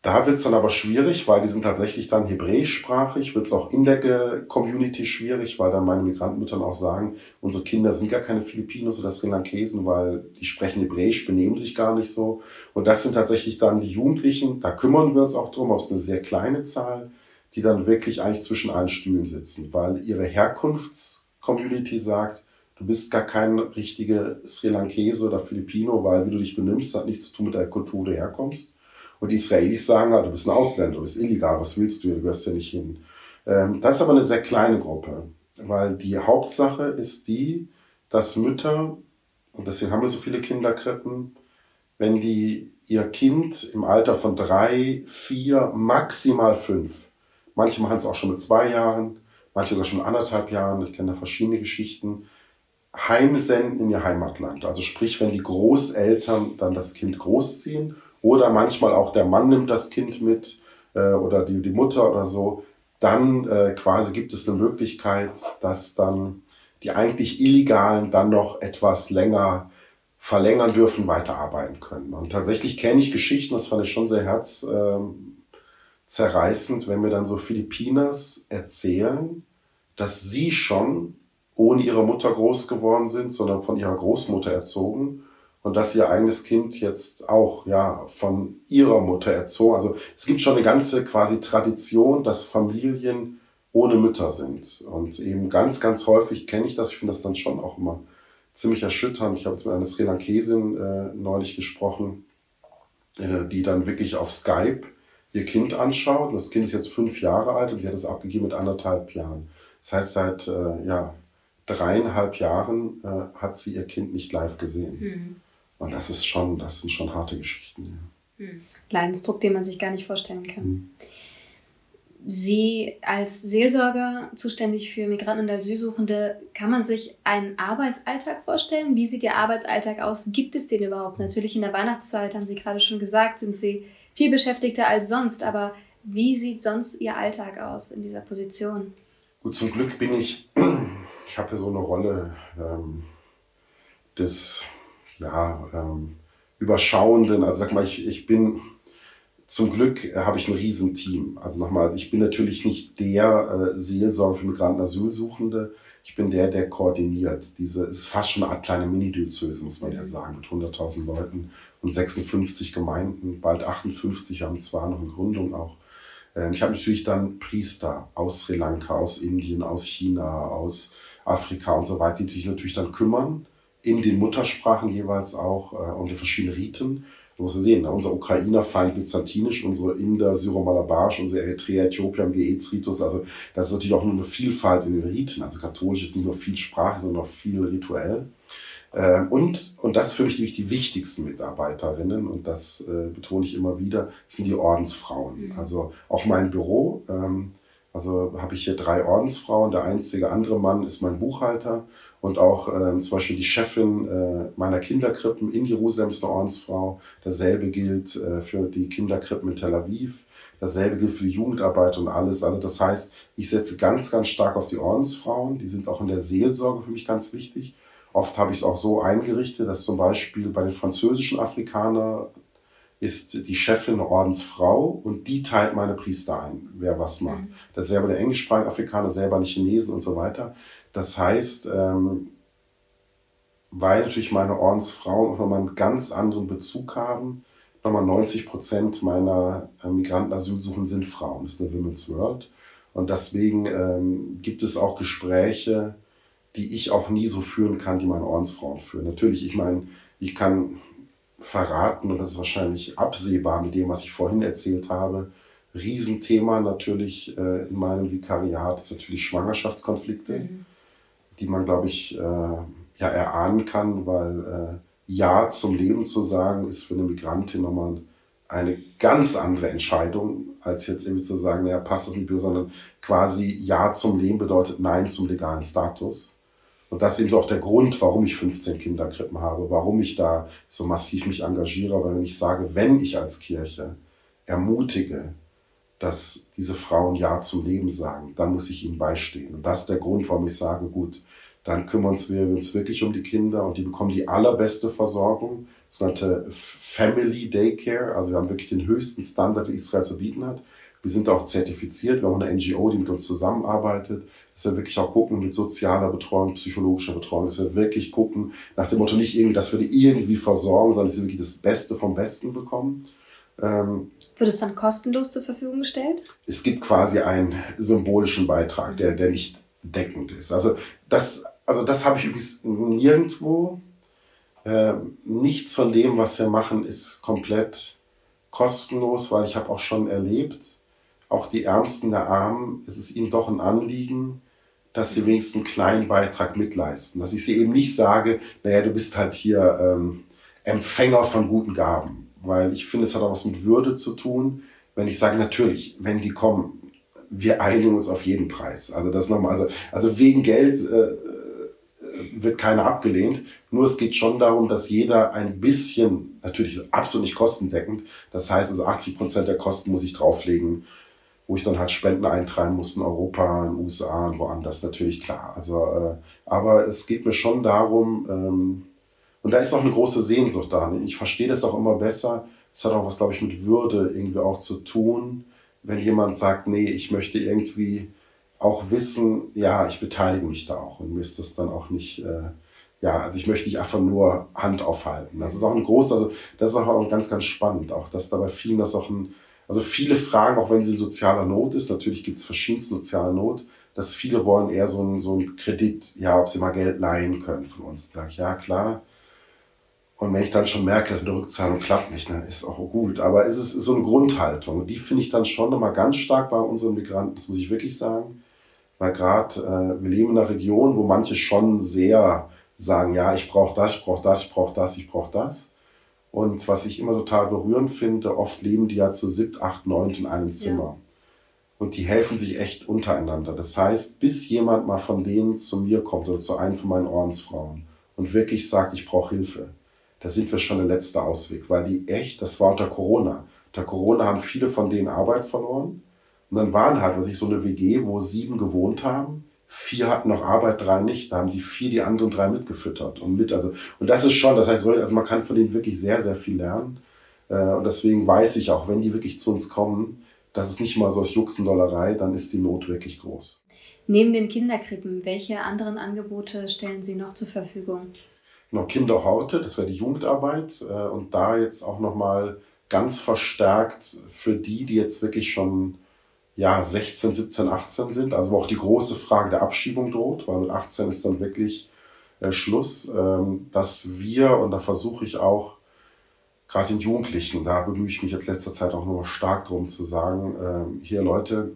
Da wird es dann aber schwierig, weil die sind tatsächlich dann hebräischsprachig, wird es auch in der Community schwierig, weil dann meine Migrantenmütter auch sagen, unsere Kinder sind gar keine Filipinos oder Sri Lankesen, weil die sprechen Hebräisch, benehmen sich gar nicht so. Und das sind tatsächlich dann die Jugendlichen, da kümmern wir uns auch drum, ob es eine sehr kleine Zahl, die dann wirklich eigentlich zwischen allen Stühlen sitzen, weil ihre Herkunftscommunity sagt, du bist gar kein richtiger Sri Lankese oder Filipino, weil wie du dich benimmst, hat nichts zu tun mit der Kultur, wo du herkommst. Und die Israelis sagen, halt, du bist ein Ausländer, du bist illegal, was willst du, du gehörst ja nicht hin. Ähm, das ist aber eine sehr kleine Gruppe, weil die Hauptsache ist die, dass Mütter, und deswegen haben wir so viele Kinderkrippen, wenn die ihr Kind im Alter von drei, vier, maximal fünf, manche machen es auch schon mit zwei Jahren, manche sogar schon anderthalb Jahren, ich kenne da verschiedene Geschichten, heimsenden in ihr Heimatland. Also sprich, wenn die Großeltern dann das Kind großziehen oder manchmal auch der Mann nimmt das Kind mit äh, oder die, die Mutter oder so, dann äh, quasi gibt es eine Möglichkeit, dass dann die eigentlich Illegalen dann noch etwas länger verlängern dürfen, weiterarbeiten können. Und tatsächlich kenne ich Geschichten, das fand ich schon sehr herzzerreißend, äh, wenn mir dann so Philippiners erzählen, dass sie schon ohne ihre Mutter groß geworden sind, sondern von ihrer Großmutter erzogen und dass ihr eigenes Kind jetzt auch ja von ihrer Mutter erzogen. Also es gibt schon eine ganze quasi Tradition, dass Familien ohne Mütter sind. Und eben ganz, ganz häufig kenne ich das. Ich finde das dann schon auch immer ziemlich erschütternd. Ich habe jetzt mit einer Sri Lankesin äh, neulich gesprochen, äh, die dann wirklich auf Skype ihr Kind anschaut. Und das Kind ist jetzt fünf Jahre alt und sie hat es abgegeben mit anderthalb Jahren. Das heißt, seit äh, ja, dreieinhalb Jahren äh, hat sie ihr Kind nicht live gesehen. Mhm. Und das ist schon, das sind schon harte Geschichten. Ja. Hm. Leidensdruck, den man sich gar nicht vorstellen kann. Hm. Sie als Seelsorger zuständig für Migranten und Asylsuchende, kann man sich einen Arbeitsalltag vorstellen? Wie sieht Ihr Arbeitsalltag aus? Gibt es den überhaupt? Natürlich in der Weihnachtszeit, haben Sie gerade schon gesagt, sind Sie viel beschäftigter als sonst, aber wie sieht sonst Ihr Alltag aus in dieser Position? Gut, zum Glück bin ich, [clears throat] ich habe hier so eine Rolle ähm, des ja, ähm, überschauenden, also sag mal, ich, ich bin, zum Glück äh, habe ich ein Riesenteam. Also nochmal, ich bin natürlich nicht der äh, Seelsorger für Migranten Asylsuchende. Ich bin der, der koordiniert. Diese ist fast schon eine Art kleine Mini-Diözese, muss man ja sagen, mit 100.000 Leuten und 56 Gemeinden, bald 58, wir haben zwar noch eine Gründung auch. Ähm, ich habe natürlich dann Priester aus Sri Lanka, aus Indien, aus China, aus Afrika und so weiter, die sich natürlich dann kümmern in den Muttersprachen jeweils auch äh, und in verschiedenen Riten. Du musst sehen, ne? unser Ukrainer feind byzantinisch, unsere Inder syro-malabarisch, unsere Eritreer, Äthiopier haben Geetsritus. Also das ist natürlich auch nur eine Vielfalt in den Riten. Also katholisch ist nicht nur viel Sprache, sondern auch viel rituell. Ähm, und, und das ist für mich die wichtigsten Mitarbeiterinnen, und das äh, betone ich immer wieder, sind die Ordensfrauen. Mhm. Also auch mein Büro, ähm, also habe ich hier drei Ordensfrauen. Der einzige andere Mann ist mein Buchhalter und auch ähm, zum Beispiel die Chefin äh, meiner Kinderkrippen in Jerusalem ist eine Ordensfrau. Dasselbe gilt äh, für die Kinderkrippen in Tel Aviv. Dasselbe gilt für die Jugendarbeit und alles. Also das heißt, ich setze ganz, ganz stark auf die Ordensfrauen. Die sind auch in der Seelsorge für mich ganz wichtig. Oft habe ich es auch so eingerichtet, dass zum Beispiel bei den französischen Afrikanern ist die Chefin eine Ordensfrau und die teilt meine Priester ein, wer was macht. Mhm. Das ist selber der englischsprachige Afrikaner, selber eine Chinesen und so weiter. Das heißt, ähm, weil natürlich meine Ordensfrauen auch nochmal einen ganz anderen Bezug haben, nochmal 90 Prozent meiner äh, Migranten-Asylsuchen sind Frauen. Das ist eine Women's World. Und deswegen ähm, gibt es auch Gespräche, die ich auch nie so führen kann, die meine Ordensfrauen führen. Natürlich, ich meine, ich kann verraten, und das ist wahrscheinlich absehbar mit dem, was ich vorhin erzählt habe, Riesenthema natürlich äh, in meinem Vikariat ist natürlich Schwangerschaftskonflikte, mhm. Die man, glaube ich, äh, ja erahnen kann, weil äh, Ja zum Leben zu sagen, ist für eine Migrantin nochmal eine ganz andere Entscheidung, als jetzt irgendwie zu sagen, naja, passt das nicht, sondern quasi Ja zum Leben bedeutet Nein zum legalen Status. Und das ist eben so auch der Grund, warum ich 15 Kinderkrippen habe, warum ich da so massiv mich engagiere, weil wenn ich sage, wenn ich als Kirche ermutige, dass diese Frauen Ja zum Leben sagen, dann muss ich ihnen beistehen. Und das ist der Grund, warum ich sage, gut, dann kümmern wir uns wirklich um die Kinder und die bekommen die allerbeste Versorgung, sogenannte Family Daycare. Also wir haben wirklich den höchsten Standard, den Israel zu bieten hat. Wir sind auch zertifiziert, wir haben eine NGO, die mit uns zusammenarbeitet dass wir wirklich auch gucken mit sozialer Betreuung, psychologischer Betreuung, dass wir wirklich gucken, nach dem Motto nicht irgendwie, dass wir die irgendwie versorgen, sondern dass sie wirklich das Beste vom Besten bekommen. Ähm, Wird es dann kostenlos zur Verfügung gestellt? Es gibt quasi einen symbolischen Beitrag, der, der nicht deckend ist. Also das, also das habe ich übrigens nirgendwo. Äh, nichts von dem, was wir machen, ist komplett kostenlos, weil ich habe auch schon erlebt, auch die Ärmsten der Armen, es ist ihnen doch ein Anliegen, dass sie wenigstens einen kleinen Beitrag mitleisten. Dass ich sie eben nicht sage, naja, du bist halt hier ähm, Empfänger von guten Gaben. Weil ich finde, es hat auch was mit Würde zu tun, wenn ich sage, natürlich, wenn die kommen, wir einigen uns auf jeden Preis. Also das nochmal, also, also wegen Geld äh, äh, wird keiner abgelehnt. Nur es geht schon darum, dass jeder ein bisschen, natürlich absolut nicht kostendeckend, das heißt also 80 Prozent der Kosten muss ich drauflegen wo ich dann halt Spenden eintragen muss in Europa, in den USA und woanders, natürlich klar. Also, äh, aber es geht mir schon darum, ähm, und da ist auch eine große Sehnsucht da. Ne? Ich verstehe das auch immer besser. Es hat auch was, glaube ich, mit Würde irgendwie auch zu tun, wenn jemand sagt, nee, ich möchte irgendwie auch wissen, ja, ich beteilige mich da auch und mir ist das dann auch nicht, äh, ja, also ich möchte nicht einfach nur Hand aufhalten. Das ist auch ein großes, also das ist auch ganz, ganz spannend, auch dass da bei vielen das auch ein, also viele fragen, auch wenn sie in sozialer Not ist, natürlich gibt es verschiedenste soziale Not, dass viele wollen eher so einen, so einen Kredit, ja, ob sie mal Geld leihen können von uns. Da sage ich, ja, klar. Und wenn ich dann schon merke, dass mit der Rückzahlung klappt nicht, dann ist auch gut. Aber es ist so eine Grundhaltung. Und die finde ich dann schon nochmal ganz stark bei unseren Migranten, das muss ich wirklich sagen. Weil gerade äh, wir leben in einer Region, wo manche schon sehr sagen, ja, ich brauche das, ich brauche das, ich brauche das, ich brauche das. Und was ich immer total berührend finde, oft leben die ja zu siebt, acht, neun in einem Zimmer. Ja. Und die helfen sich echt untereinander. Das heißt, bis jemand mal von denen zu mir kommt oder zu einem von meinen Ordensfrauen und wirklich sagt, ich brauche Hilfe, da sind wir schon der letzte Ausweg, weil die echt, das war unter Corona. Unter Corona haben viele von denen Arbeit verloren. Und dann waren halt, was ich so eine WG, wo sieben gewohnt haben vier hatten noch Arbeit, drei nicht. Da haben die vier die anderen drei mitgefüttert und mit. Also, und das ist schon, das heißt, also man kann von denen wirklich sehr, sehr viel lernen. Äh, und deswegen weiß ich auch, wenn die wirklich zu uns kommen, das ist nicht mal so aus Juxendollerei, dann ist die Not wirklich groß. Neben den Kinderkrippen, welche anderen Angebote stellen Sie noch zur Verfügung? Noch Kinderhorte, das wäre die Jugendarbeit. Äh, und da jetzt auch nochmal ganz verstärkt für die, die jetzt wirklich schon ja, 16, 17, 18 sind. Also wo auch die große Frage der Abschiebung droht, weil mit 18 ist dann wirklich äh, Schluss, ähm, dass wir, und da versuche ich auch, gerade den Jugendlichen, da bemühe ich mich jetzt letzter Zeit auch nur stark darum zu sagen, äh, hier Leute,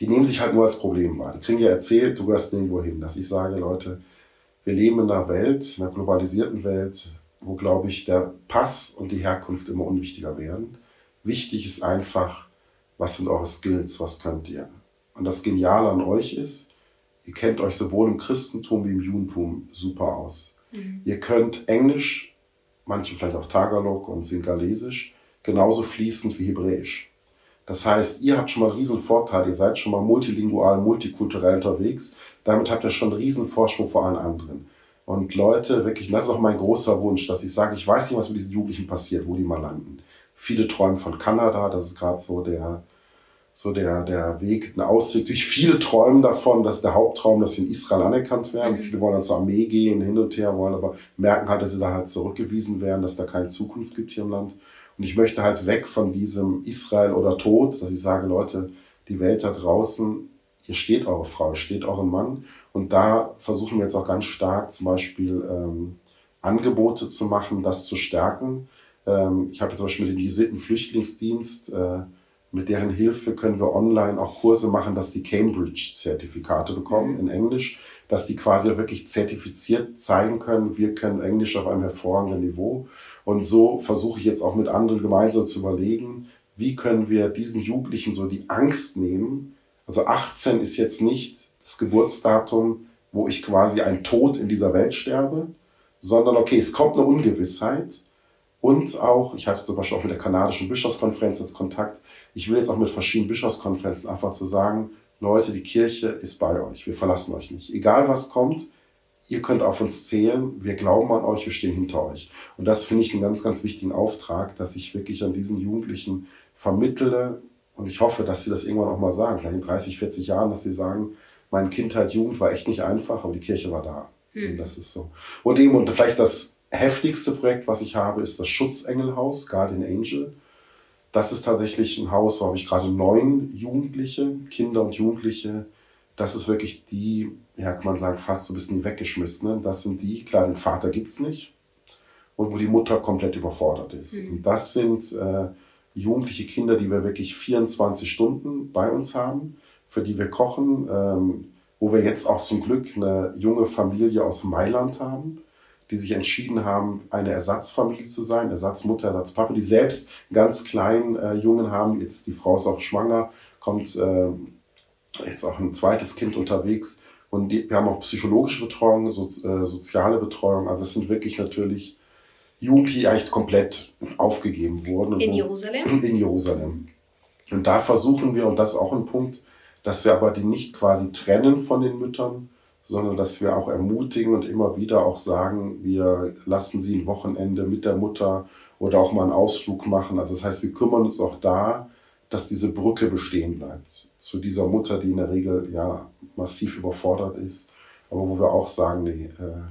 die nehmen sich halt nur als Problem wahr. Die kriegen ja erzählt, du gehörst nirgendwo hin. Dass ich sage, Leute, wir leben in einer Welt, in einer globalisierten Welt, wo, glaube ich, der Pass und die Herkunft immer unwichtiger werden. Wichtig ist einfach, was sind eure Skills, was könnt ihr. Und das Geniale an euch ist, ihr kennt euch sowohl im Christentum wie im Judentum super aus. Mhm. Ihr könnt Englisch, manche vielleicht auch Tagalog und Singalesisch, genauso fließend wie Hebräisch. Das heißt, ihr habt schon mal einen riesen Vorteil, ihr seid schon mal multilingual, multikulturell unterwegs. Damit habt ihr schon einen riesen Vorsprung vor allen anderen. Und Leute, wirklich, das ist auch mein großer Wunsch, dass ich sage, ich weiß nicht, was mit diesen Jugendlichen passiert, wo die mal landen. Viele träumen von Kanada, das ist gerade so der, so der, der Weg, ein Ausweg. Durch viele träumen davon, dass der Haupttraum, dass sie in Israel anerkannt werden. Mhm. Viele wollen dann zur Armee gehen, hin und her, wollen aber merken halt, dass sie da halt zurückgewiesen werden, dass da keine Zukunft gibt hier im Land. Und ich möchte halt weg von diesem Israel oder Tod, dass ich sage, Leute, die Welt da draußen, hier steht eure Frau, hier steht euren Mann. Und da versuchen wir jetzt auch ganz stark zum Beispiel ähm, Angebote zu machen, das zu stärken. Ähm, ich habe jetzt zum Beispiel mit dem Jesuiten Flüchtlingsdienst äh, mit deren Hilfe können wir online auch Kurse machen, dass die Cambridge-Zertifikate bekommen mhm. in Englisch, dass die quasi wirklich zertifiziert zeigen können, wir können Englisch auf einem hervorragenden Niveau. Und so versuche ich jetzt auch mit anderen gemeinsam zu überlegen, wie können wir diesen Jugendlichen so die Angst nehmen. Also 18 ist jetzt nicht das Geburtsdatum, wo ich quasi ein Tod in dieser Welt sterbe, sondern okay, es kommt eine Ungewissheit. Und auch, ich hatte zum Beispiel auch mit der kanadischen Bischofskonferenz jetzt Kontakt, ich will jetzt auch mit verschiedenen Bischofskonferenzen einfach zu sagen, Leute, die Kirche ist bei euch. Wir verlassen euch nicht. Egal was kommt, ihr könnt auf uns zählen. Wir glauben an euch, wir stehen hinter euch. Und das finde ich einen ganz, ganz wichtigen Auftrag, dass ich wirklich an diesen Jugendlichen vermittle. Und ich hoffe, dass sie das irgendwann auch mal sagen, vielleicht in 30, 40 Jahren, dass sie sagen, meine Kindheit, Jugend war echt nicht einfach, aber die Kirche war da. Hm. Und das ist so. Und eben, und vielleicht das heftigste Projekt, was ich habe, ist das Schutzengelhaus, Guardian Angel. Das ist tatsächlich ein Haus, wo habe ich gerade neun Jugendliche, Kinder und Jugendliche. Das ist wirklich die, ja, kann man sagen, fast so ein bisschen die weggeschmissenen. Das sind die, klar, den Vater gibt es nicht. Und wo die Mutter komplett überfordert ist. Mhm. Und das sind äh, jugendliche Kinder, die wir wirklich 24 Stunden bei uns haben, für die wir kochen, ähm, wo wir jetzt auch zum Glück eine junge Familie aus Mailand haben, die sich entschieden haben, eine Ersatzfamilie zu sein, Ersatzmutter, Ersatzpapa, die selbst ganz kleinen äh, Jungen haben. Jetzt die Frau ist auch schwanger, kommt äh, jetzt auch ein zweites Kind unterwegs. Und die, wir haben auch psychologische Betreuung, so, äh, soziale Betreuung. Also es sind wirklich natürlich Jugendliche, die eigentlich komplett aufgegeben wurden. In Jerusalem? In Jerusalem. Und da versuchen wir, und das ist auch ein Punkt, dass wir aber die nicht quasi trennen von den Müttern, sondern dass wir auch ermutigen und immer wieder auch sagen, wir lassen sie ein Wochenende mit der Mutter oder auch mal einen Ausflug machen. Also das heißt, wir kümmern uns auch da, dass diese Brücke bestehen bleibt zu dieser Mutter, die in der Regel ja massiv überfordert ist, aber wo wir auch sagen, nee, äh,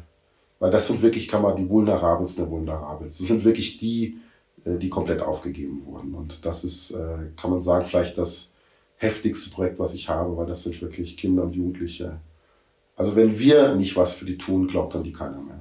weil das sind wirklich, kann man die Vulnerabelsten der Vulnerabels. Das sind wirklich die, äh, die komplett aufgegeben wurden. Und das ist, äh, kann man sagen, vielleicht das heftigste Projekt, was ich habe, weil das sind wirklich Kinder und Jugendliche, also wenn wir nicht was für die tun, glaubt dann die keiner mehr.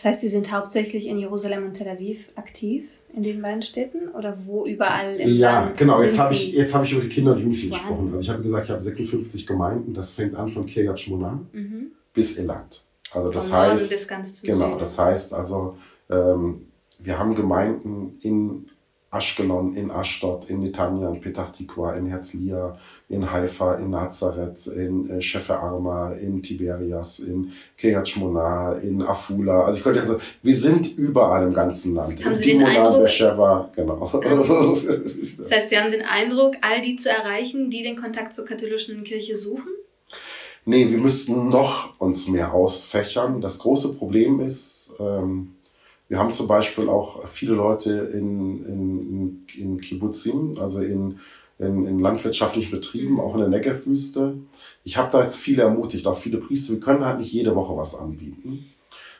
Das heißt, Sie sind hauptsächlich in Jerusalem und Tel Aviv aktiv in den beiden Städten oder wo überall im ja, Land? Ja, genau. Jetzt habe ich, jetzt hab ich über die Kinder und Jugendlichen gesprochen. Also ich habe gesagt, ich habe 56 Gemeinden. Das fängt an von Kiryat Shmona mhm. bis Elat. Also das Von heißt, bis ganz zum genau, Süden. das heißt also, ähm, wir haben Gemeinden in Ashkelon, in Ashdod, in Netanya, in Petach Tikwa, in Herzliya, in Haifa, in Nazareth, in äh, Shefe Arma, in Tiberias, in Kiryat Shmona, in Afula. Also ich könnte also, wir sind überall im ganzen Land. Haben Sie den Eindruck? Beersheba, genau. [laughs] [laughs] das heißt, Sie haben den Eindruck, all die zu erreichen, die den Kontakt zur katholischen Kirche suchen? Nee, wir müssten noch uns mehr ausfächern. Das große Problem ist, ähm, wir haben zum Beispiel auch viele Leute in, in, in Kibbutzim, also in, in, in landwirtschaftlichen Betrieben, mhm. auch in der Negev-Wüste. Ich habe da jetzt viele ermutigt, auch viele Priester. Wir können halt nicht jede Woche was anbieten.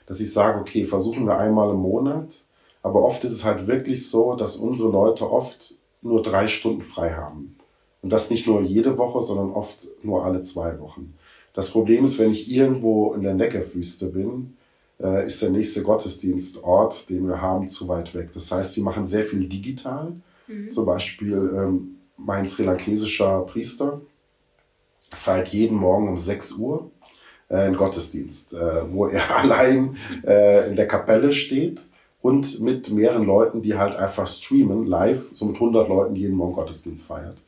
Dass ich sage, okay, versuchen wir einmal im Monat. Aber oft ist es halt wirklich so, dass unsere Leute oft nur drei Stunden frei haben. Und das nicht nur jede Woche, sondern oft nur alle zwei Wochen. Das Problem ist, wenn ich irgendwo in der Neckewüste bin, äh, ist der nächste Gottesdienstort, den wir haben, zu weit weg. Das heißt, sie machen sehr viel digital. Mhm. Zum Beispiel ähm, mein sri-lankesischer Priester feiert jeden Morgen um 6 Uhr äh, einen Gottesdienst, äh, wo er [laughs] allein äh, in der Kapelle steht und mit mehreren Leuten, die halt einfach streamen, live, so mit 100 Leuten jeden Morgen Gottesdienst feiert.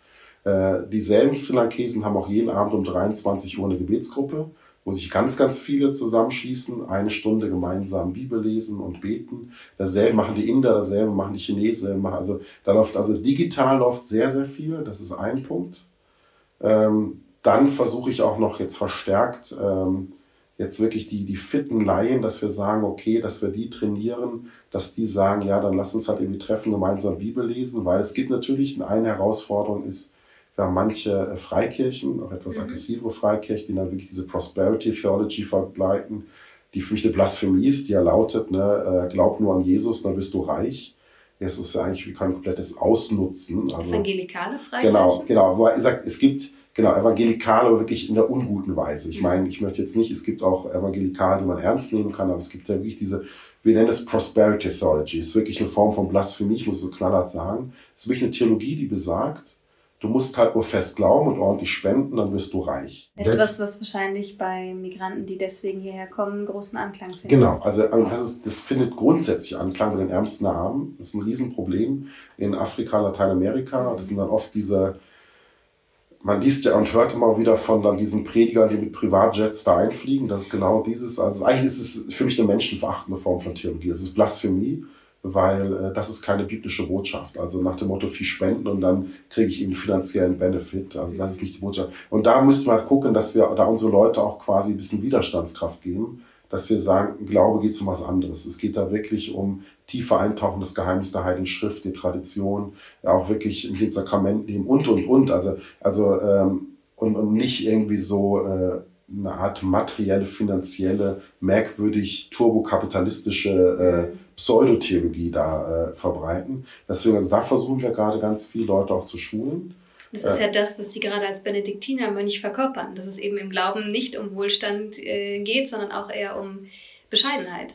Äh, dieselben Sri Lankesen haben auch jeden Abend um 23 Uhr eine Gebetsgruppe, wo sich ganz, ganz viele zusammenschließen, eine Stunde gemeinsam Bibel lesen und beten. Dasselbe machen die Inder, dasselbe machen die Chinesen. Also da läuft also digital läuft sehr, sehr viel. Das ist ein Punkt. Ähm, dann versuche ich auch noch jetzt verstärkt ähm, jetzt wirklich die, die fitten Laien, dass wir sagen, okay, dass wir die trainieren, dass die sagen, ja, dann lass uns halt irgendwie treffen, gemeinsam Bibel lesen, weil es gibt natürlich eine Herausforderung ist, wir haben manche äh, Freikirchen, auch etwas mhm. aggressive Freikirchen, die dann wirklich diese Prosperity Theology verbleiten, die für mich eine Blasphemie ist, die ja lautet, ne, äh, glaub nur an Jesus, dann bist du reich. Es ist ja eigentlich wie kein komplettes Ausnutzen. Also, Evangelikale Freikirchen? Genau, genau. Wo er sagt, es gibt genau, evangelikal, aber wirklich in der unguten Weise. Ich mhm. meine, ich möchte jetzt nicht, es gibt auch evangelikal, die man ernst nehmen kann, aber es gibt ja wirklich diese, wir nennen es Prosperity Theology. Es ist wirklich eine Form von Blasphemie, ich muss es so knallhart sagen. Es ist wirklich eine Theologie, die besagt, Du musst halt nur fest glauben und ordentlich spenden, dann wirst du reich. Etwas, was wahrscheinlich bei Migranten, die deswegen hierher kommen, großen Anklang findet. Genau, also, also das, ist, das findet grundsätzlich Anklang bei den ärmsten Armen. Das ist ein Riesenproblem in Afrika, Lateinamerika. Das sind dann oft diese man liest ja und hört immer wieder von dann diesen Predigern, die mit Privatjets da einfliegen. Das ist genau dieses. Also eigentlich ist es für mich eine menschenverachtende Form von Theologie. Es ist Blasphemie, weil äh, das ist keine biblische Botschaft. Also nach dem Motto viel spenden und dann kriege ich einen finanziellen Benefit. Also das ist nicht die Botschaft. Und da müssen wir halt gucken, dass wir da unsere Leute auch quasi ein bisschen Widerstandskraft geben, dass wir sagen, Glaube geht um was anderes. Es geht da wirklich um tiefer eintauchen, das Geheimnis der Heiligen Schrift, die Tradition, ja auch wirklich in den Sakramenten nehmen und, und, und. Also, also ähm, und, und nicht irgendwie so äh, eine Art materielle, finanzielle, merkwürdig turbokapitalistische äh, Pseudotheologie da äh, verbreiten. Deswegen, also da versuchen wir gerade ganz viele Leute auch zu schulen. Das ist ja das, was Sie gerade als Benediktinermönch verkörpern, dass es eben im Glauben nicht um Wohlstand äh, geht, sondern auch eher um Bescheidenheit.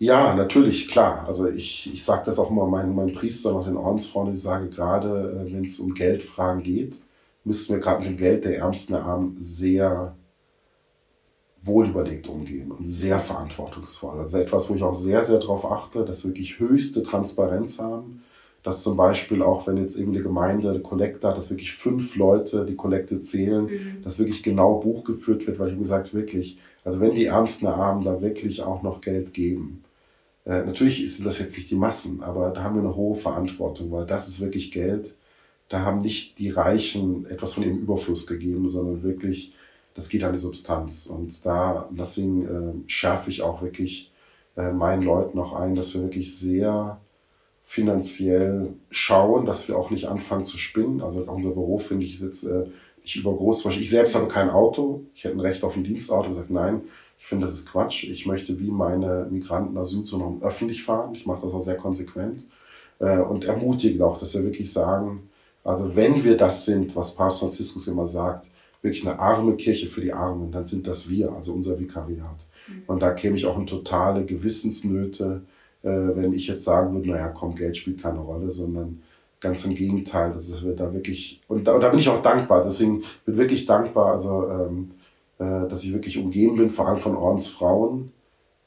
Ja, natürlich, klar. Also ich, ich sage das auch immer meinen, meinen Priestern und den Ordensfrauen, ich sage gerade, äh, wenn es um Geldfragen geht, müssen wir gerade mit dem Geld der Ärmsten der Armen sehr wohlüberlegt umgehen und sehr verantwortungsvoll. Also etwas, wo ich auch sehr, sehr darauf achte, dass wir wirklich höchste Transparenz haben, dass zum Beispiel auch, wenn jetzt irgendeine Gemeinde eine Kollekte hat, dass wirklich fünf Leute die Kollekte zählen, mhm. dass wirklich genau Buch geführt wird, weil ich gesagt wirklich, also wenn die Ärmsten der Armen da wirklich auch noch Geld geben, äh, natürlich sind das jetzt nicht die Massen, aber da haben wir eine hohe Verantwortung, weil das ist wirklich Geld. Da haben nicht die Reichen etwas von ihrem Überfluss gegeben, sondern wirklich, das geht an die Substanz. Und da, deswegen äh, schärfe ich auch wirklich äh, meinen Leuten auch ein, dass wir wirklich sehr finanziell schauen, dass wir auch nicht anfangen zu spinnen. Also unser Büro finde ich ist jetzt äh, nicht übergroß. Ich selbst habe kein Auto. Ich hätte ein Recht auf ein Dienstauto. Ich gesagt, nein, ich finde, das ist Quatsch. Ich möchte wie meine Migranten Asylzonen öffentlich fahren. Ich mache das auch sehr konsequent äh, und ermutige auch, dass wir wirklich sagen, also wenn wir das sind, was Papst Franziskus immer sagt, wirklich eine arme Kirche für die Armen, dann sind das wir, also unser Vikariat. Mhm. Und da käme ich auch in totale Gewissensnöte, äh, wenn ich jetzt sagen würde, naja, komm, Geld spielt keine Rolle, sondern ganz im Gegenteil, dass wir da wirklich, und da, und da bin ich auch dankbar, deswegen bin ich wirklich dankbar, also ähm, äh, dass ich wirklich umgeben bin, vor allem von Ordensfrauen,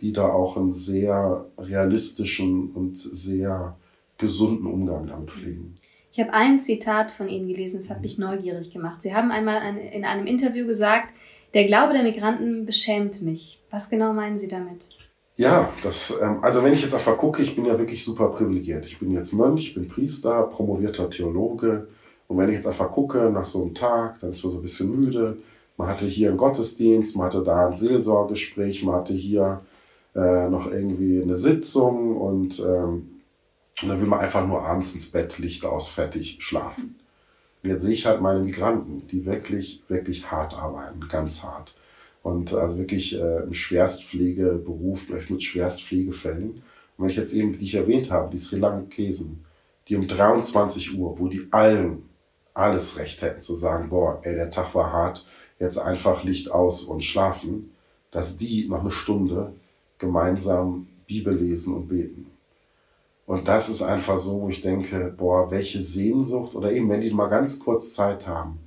die da auch einen sehr realistischen und sehr gesunden Umgang damit pflegen. Ich habe ein Zitat von Ihnen gelesen, das hat mich neugierig gemacht. Sie haben einmal in einem Interview gesagt, der Glaube der Migranten beschämt mich. Was genau meinen Sie damit? Ja, das, ähm, also wenn ich jetzt einfach gucke, ich bin ja wirklich super privilegiert. Ich bin jetzt Mönch, ich bin Priester, promovierter Theologe. Und wenn ich jetzt einfach gucke nach so einem Tag, dann ist man so ein bisschen müde. Man hatte hier einen Gottesdienst, man hatte da ein Seelsorgegespräch, man hatte hier äh, noch irgendwie eine Sitzung und, ähm, und dann will man einfach nur abends ins Bett, Licht aus, fertig schlafen. Und jetzt sehe ich halt meine Migranten, die wirklich, wirklich hart arbeiten, ganz hart. Und also wirklich äh, im Schwerstpflegeberuf, vielleicht mit Schwerstpflegefällen. Und wenn ich jetzt eben, wie ich erwähnt habe, die Sri Lankesen, die um 23 Uhr, wo die allen alles Recht hätten zu sagen, boah, ey, der Tag war hart, jetzt einfach Licht aus und schlafen, dass die noch eine Stunde gemeinsam Bibel lesen und beten. Und das ist einfach so, wo ich denke, boah, welche Sehnsucht oder eben, wenn die mal ganz kurz Zeit haben,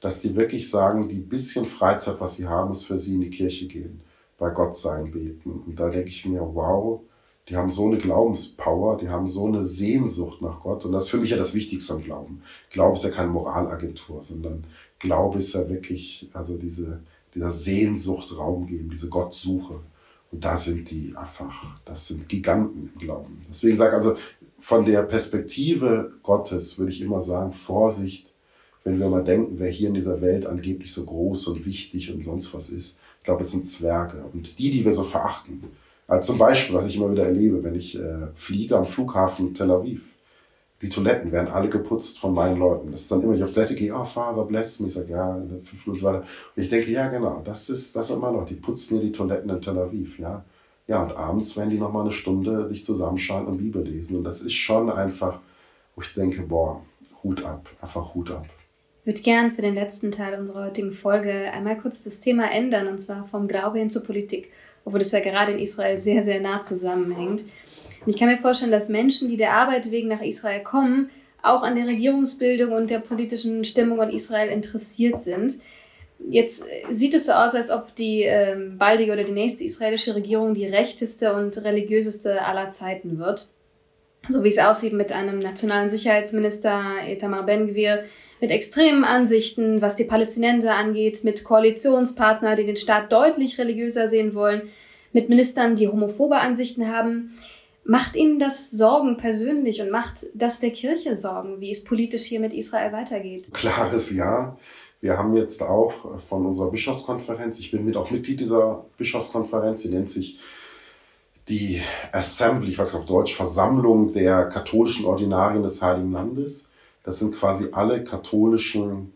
dass die wirklich sagen, die bisschen Freizeit, was sie haben, ist für sie in die Kirche gehen, bei Gott sein, beten. Und da denke ich mir, wow, die haben so eine Glaubenspower, die haben so eine Sehnsucht nach Gott. Und das ist für mich ja das Wichtigste am Glauben. Glaube ist ja keine Moralagentur, sondern Glaube ist ja wirklich, also diese, dieser Sehnsucht Raum geben, diese Gottsuche. Und da sind die einfach, das sind Giganten im Glauben. Deswegen sage ich also, von der Perspektive Gottes würde ich immer sagen, Vorsicht, wenn wir mal denken, wer hier in dieser Welt angeblich so groß und wichtig und sonst was ist. Ich glaube, es sind Zwerge. Und die, die wir so verachten, also zum Beispiel, was ich immer wieder erlebe, wenn ich äh, fliege am Flughafen Tel Aviv, die Toiletten werden alle geputzt von meinen Leuten. Das ist dann immer, ich auf Toilette gehe, oh, Father bless me. Ich sage, ja, fünf Minuten so weiter. Und ich denke, ja, genau, das ist das immer noch. Die putzen hier die Toiletten in Tel Aviv, ja. Ja, und abends werden die nochmal eine Stunde sich zusammenschalten und Bibel lesen. Und das ist schon einfach, wo ich denke, boah, Hut ab, einfach Hut ab. Ich würde gern für den letzten Teil unserer heutigen Folge einmal kurz das Thema ändern, und zwar vom Glaube hin zur Politik, obwohl das ja gerade in Israel sehr, sehr nah zusammenhängt. Und ich kann mir vorstellen, dass Menschen, die der Arbeit wegen nach Israel kommen, auch an der Regierungsbildung und der politischen Stimmung in Israel interessiert sind. Jetzt sieht es so aus, als ob die ähm, baldige oder die nächste israelische Regierung die rechteste und religiöseste aller Zeiten wird. So wie es aussieht mit einem nationalen Sicherheitsminister Itamar Ben-Gvir, mit extremen Ansichten, was die Palästinenser angeht, mit Koalitionspartnern, die den Staat deutlich religiöser sehen wollen, mit Ministern, die homophobe Ansichten haben. Macht Ihnen das Sorgen persönlich und macht das der Kirche Sorgen, wie es politisch hier mit Israel weitergeht? Klares Ja. Wir haben jetzt auch von unserer Bischofskonferenz, ich bin mit auch Mitglied dieser Bischofskonferenz, sie nennt sich die Assembly, ich weiß nicht auf Deutsch, Versammlung der katholischen Ordinarien des Heiligen Landes. Das sind quasi alle katholischen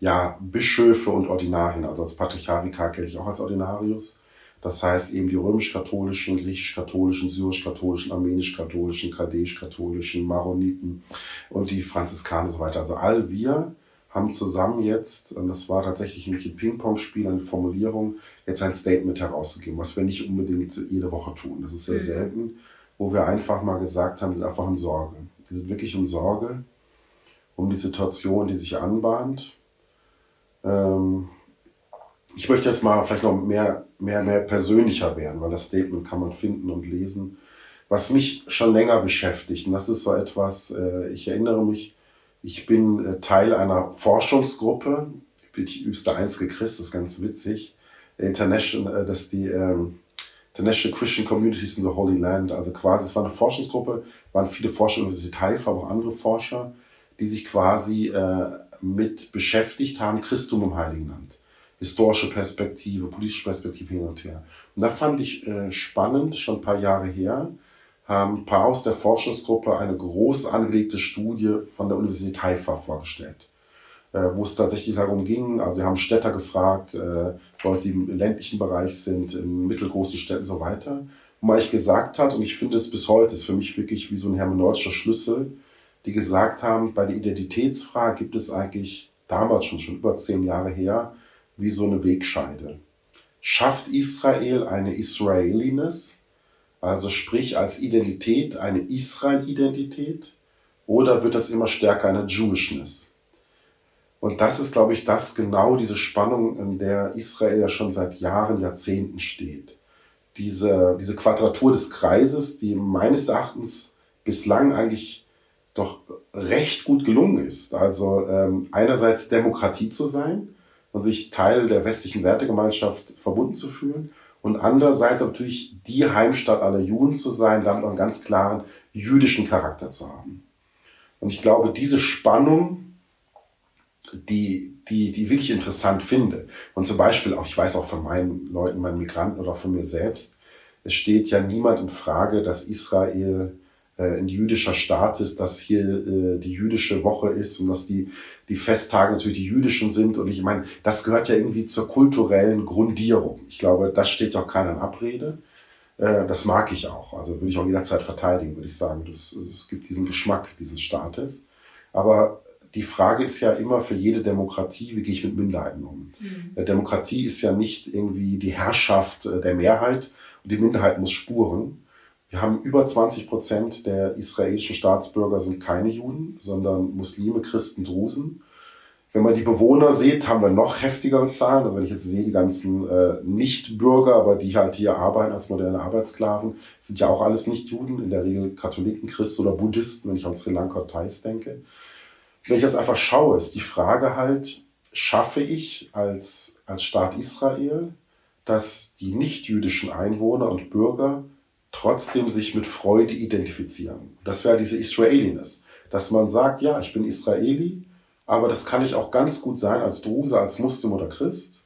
ja, Bischöfe und Ordinarien, also als Patriarchikar kenne ich auch als Ordinarius. Das heißt eben die römisch-katholischen, griechisch-katholischen, syrisch-katholischen, armenisch-katholischen, chaldäisch-katholischen, Maroniten und die Franziskaner und so weiter. Also all wir haben zusammen jetzt, und das war tatsächlich ein Ping-Pong-Spiel, eine Formulierung, jetzt ein Statement herauszugeben, was wir nicht unbedingt jede Woche tun. Das ist sehr mhm. selten, wo wir einfach mal gesagt haben, wir sind einfach in Sorge. Wir sind wirklich in Sorge um die Situation, die sich anbahnt. Ähm, ich möchte jetzt mal vielleicht noch mehr, mehr, mehr persönlicher werden, weil das Statement kann man finden und lesen. Was mich schon länger beschäftigt, und das ist so etwas, äh, ich erinnere mich, ich bin äh, Teil einer Forschungsgruppe, ich bin die übste Einzige Christ, das ist ganz witzig, International, äh, das ist die ähm, International Christian Communities in the Holy Land, also quasi, es war eine Forschungsgruppe, waren viele Forscher, Universität Haifa, aber auch andere Forscher, die sich quasi äh, mit beschäftigt haben, Christum im Heiligen Land historische Perspektive, politische Perspektive hin und her. Und da fand ich äh, spannend, schon ein paar Jahre her, haben ein paar aus der Forschungsgruppe eine groß angelegte Studie von der Universität Haifa vorgestellt, äh, wo es tatsächlich darum ging, also sie haben Städter gefragt, äh, Leute, die im ländlichen Bereich sind, in mittelgroßen Städten und so weiter, wo man eigentlich gesagt hat, und ich finde es bis heute, ist für mich wirklich wie so ein hermeneutischer Schlüssel, die gesagt haben, bei der Identitätsfrage gibt es eigentlich damals schon, schon über zehn Jahre her, wie so eine Wegscheide. Schafft Israel eine Israeliness, also sprich als Identität eine Israel-Identität, oder wird das immer stärker eine Jewishness? Und das ist, glaube ich, das genau diese Spannung, in der Israel ja schon seit Jahren, Jahrzehnten steht. Diese, diese Quadratur des Kreises, die meines Erachtens bislang eigentlich doch recht gut gelungen ist. Also ähm, einerseits Demokratie zu sein, und sich Teil der westlichen Wertegemeinschaft verbunden zu fühlen und andererseits natürlich die Heimstatt aller Juden zu sein, damit einen ganz klaren jüdischen Charakter zu haben. Und ich glaube, diese Spannung, die, die, die wirklich interessant finde, und zum Beispiel auch, ich weiß auch von meinen Leuten, meinen Migranten oder von mir selbst, es steht ja niemand in Frage, dass Israel ein jüdischer Staat ist, dass hier äh, die jüdische Woche ist und dass die, die Festtage natürlich die jüdischen sind. Und ich meine, das gehört ja irgendwie zur kulturellen Grundierung. Ich glaube, das steht auch keiner in Abrede. Äh, das mag ich auch. Also würde ich auch jederzeit verteidigen, würde ich sagen. Es gibt diesen Geschmack dieses Staates. Aber die Frage ist ja immer für jede Demokratie, wie gehe ich mit Minderheiten um? Mhm. Demokratie ist ja nicht irgendwie die Herrschaft äh, der Mehrheit und die Minderheit muss spuren. Wir haben über 20 Prozent der israelischen Staatsbürger sind keine Juden, sondern Muslime, Christen, Drusen. Wenn man die Bewohner sieht, haben wir noch heftigere Zahlen. Also wenn ich jetzt sehe, die ganzen äh, Nicht-Bürger, aber die halt hier arbeiten als moderne Arbeitssklaven, sind ja auch alles Nicht-Juden, in der Regel Katholiken, Christen oder Buddhisten, wenn ich an Sri Lanka und Thais denke. Wenn ich das einfach schaue, ist die Frage halt, schaffe ich als, als Staat Israel, dass die nicht-jüdischen Einwohner und Bürger trotzdem sich mit Freude identifizieren. Das wäre diese Israeliness, dass man sagt, ja, ich bin Israeli, aber das kann ich auch ganz gut sein als Druse, als Muslim oder Christ.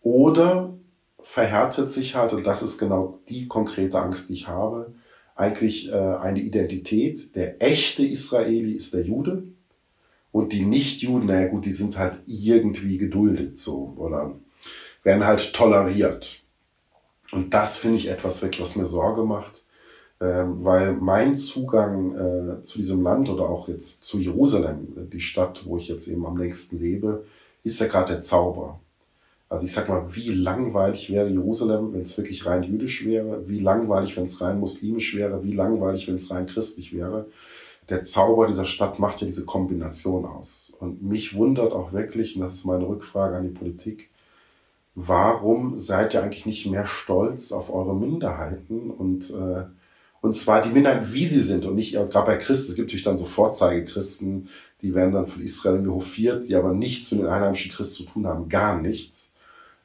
Oder verhärtet sich halt, und das ist genau die konkrete Angst, die ich habe, eigentlich äh, eine Identität. Der echte Israeli ist der Jude und die Nicht-Juden, naja gut, die sind halt irgendwie geduldet so oder werden halt toleriert. Und das finde ich etwas wirklich, was mir Sorge macht, ähm, weil mein Zugang äh, zu diesem Land oder auch jetzt zu Jerusalem, die Stadt, wo ich jetzt eben am längsten lebe, ist ja gerade der Zauber. Also ich sag mal, wie langweilig wäre Jerusalem, wenn es wirklich rein jüdisch wäre, wie langweilig, wenn es rein muslimisch wäre, wie langweilig, wenn es rein christlich wäre. Der Zauber dieser Stadt macht ja diese Kombination aus. Und mich wundert auch wirklich, und das ist meine Rückfrage an die Politik, warum seid ihr eigentlich nicht mehr stolz auf eure Minderheiten und äh, und zwar die Minderheiten, wie sie sind und nicht, also gerade bei Christen, es gibt natürlich dann so Vorzeigechristen, die werden dann von Israel hofiert, die aber nichts mit den einheimischen Christen zu tun haben, gar nichts.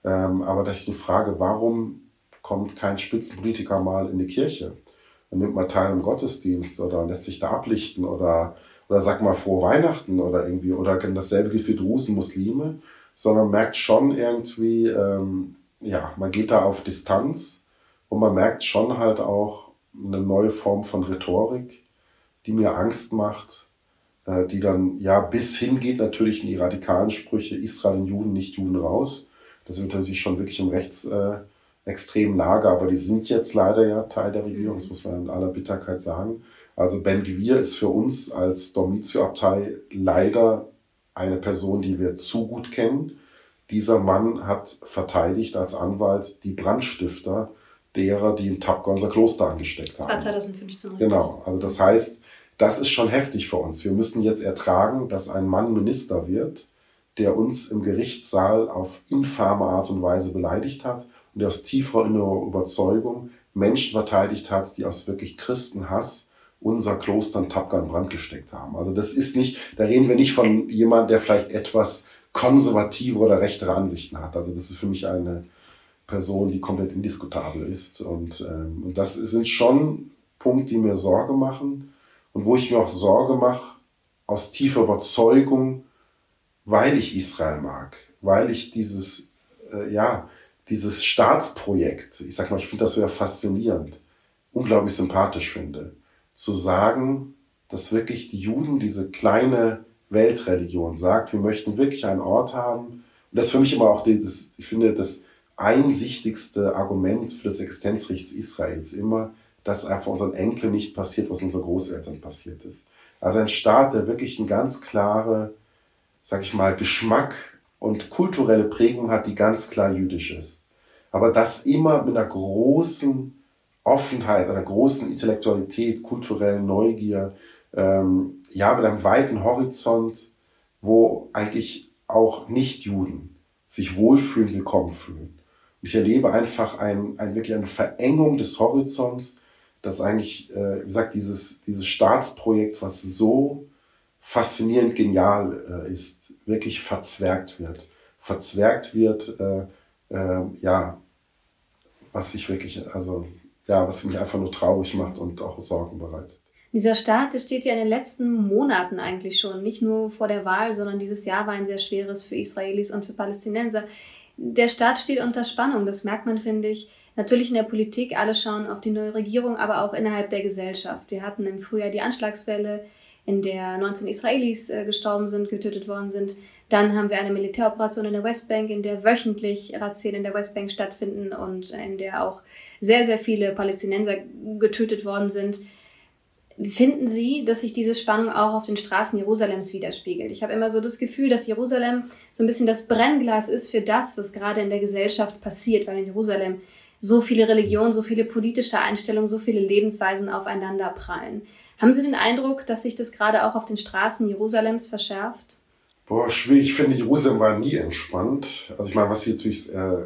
Ähm, aber das ist die Frage, warum kommt kein Spitzenpolitiker mal in die Kirche und nimmt mal teil im Gottesdienst oder lässt sich da ablichten oder, oder sagt mal frohe Weihnachten oder irgendwie, oder dasselbe gilt für Drusen, Muslime, sondern merkt schon irgendwie, ähm, ja, man geht da auf Distanz und man merkt schon halt auch, eine neue Form von Rhetorik, die mir Angst macht, äh, die dann ja bis hingeht natürlich in die radikalen Sprüche, Israel und Juden, nicht Juden raus. Das wird natürlich schon wirklich im rechtsextremen äh, Lager, aber die sind jetzt leider ja Teil der Regierung, das muss man in aller Bitterkeit sagen. Also Ben Gvir ist für uns als Domizio-Abtei leider eine Person, die wir zu gut kennen. Dieser Mann hat verteidigt als Anwalt die Brandstifter derer, die in Tapka unser Kloster angesteckt haben. Das war 2015. Richtig? Genau, also das heißt, das ist schon heftig für uns. Wir müssen jetzt ertragen, dass ein Mann Minister wird, der uns im Gerichtssaal auf infame Art und Weise beleidigt hat und der aus tiefer innerer Überzeugung Menschen verteidigt hat, die aus wirklich Christenhass unser Kloster in Tapka in Brand gesteckt haben. Also das ist nicht, da reden wir nicht von jemandem, der vielleicht etwas konservative oder rechtere Ansichten hat. Also das ist für mich eine, Person, die komplett indiskutabel ist. Und, ähm, und das sind schon Punkte, die mir Sorge machen und wo ich mir auch Sorge mache, aus tiefer Überzeugung, weil ich Israel mag, weil ich dieses, äh, ja, dieses Staatsprojekt, ich sag mal, ich finde das sehr faszinierend, unglaublich sympathisch finde, zu sagen, dass wirklich die Juden diese kleine Weltreligion sagt, wir möchten wirklich einen Ort haben. Und das ist für mich immer auch dieses, ich finde, das einsichtigste Argument für das Existenzrechts Israels immer, dass einfach unseren Enkeln nicht passiert, was unseren Großeltern passiert ist. Also ein Staat, der wirklich eine ganz klare, sag ich mal, Geschmack und kulturelle Prägung hat, die ganz klar jüdisch ist. Aber das immer mit einer großen Offenheit, einer großen Intellektualität, kulturellen Neugier, ähm, ja, mit einem weiten Horizont, wo eigentlich auch Nicht-Juden sich wohlfühlen, willkommen fühlen. Ich erlebe einfach ein, ein, wirklich eine Verengung des Horizonts, dass eigentlich, äh, wie gesagt, dieses, dieses Staatsprojekt, was so faszinierend genial äh, ist, wirklich verzwergt wird. Verzwergt wird, äh, äh, ja, was sich wirklich, also, ja, was mich einfach nur traurig macht und auch Sorgen bereitet. Dieser Staat, der steht ja in den letzten Monaten eigentlich schon, nicht nur vor der Wahl, sondern dieses Jahr war ein sehr schweres für Israelis und für Palästinenser der Staat steht unter Spannung. Das merkt man, finde ich, natürlich in der Politik. Alle schauen auf die neue Regierung, aber auch innerhalb der Gesellschaft. Wir hatten im Frühjahr die Anschlagswelle, in der 19 Israelis äh, gestorben sind, getötet worden sind. Dann haben wir eine Militäroperation in der Westbank, in der wöchentlich Razzien in der Westbank stattfinden und in der auch sehr, sehr viele Palästinenser getötet worden sind. Finden Sie, dass sich diese Spannung auch auf den Straßen Jerusalems widerspiegelt? Ich habe immer so das Gefühl, dass Jerusalem so ein bisschen das Brennglas ist für das, was gerade in der Gesellschaft passiert, weil in Jerusalem so viele Religionen, so viele politische Einstellungen, so viele Lebensweisen aufeinander prallen. Haben Sie den Eindruck, dass sich das gerade auch auf den Straßen Jerusalems verschärft? Boah, schwierig. Ich finde, Jerusalem war nie entspannt. Also ich meine, was Sie natürlich äh,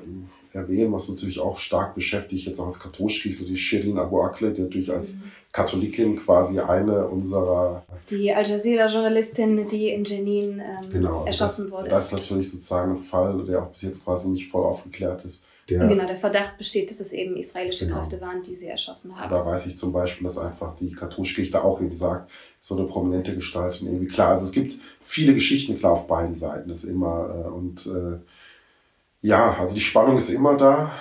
erwähnen, was natürlich auch stark beschäftigt, jetzt auch als katholisch ist, so die Shirin Abu Akleh, die natürlich als mhm. Katholikin quasi eine unserer... Die Al Jazeera-Journalistin, die in Jenin ähm, genau, also erschossen das, wurde. Das ist natürlich sozusagen ein Fall, der auch bis jetzt quasi nicht voll aufgeklärt ist. Der, genau, der Verdacht besteht, dass es eben israelische genau. Kräfte waren, die sie erschossen haben. Da weiß ich zum Beispiel, dass einfach die katholische Kirche da auch eben sagt, so eine prominente Gestalt irgendwie klar. Also es gibt viele Geschichten klar auf beiden Seiten, das immer äh, und äh, ja, also die Spannung ist immer da.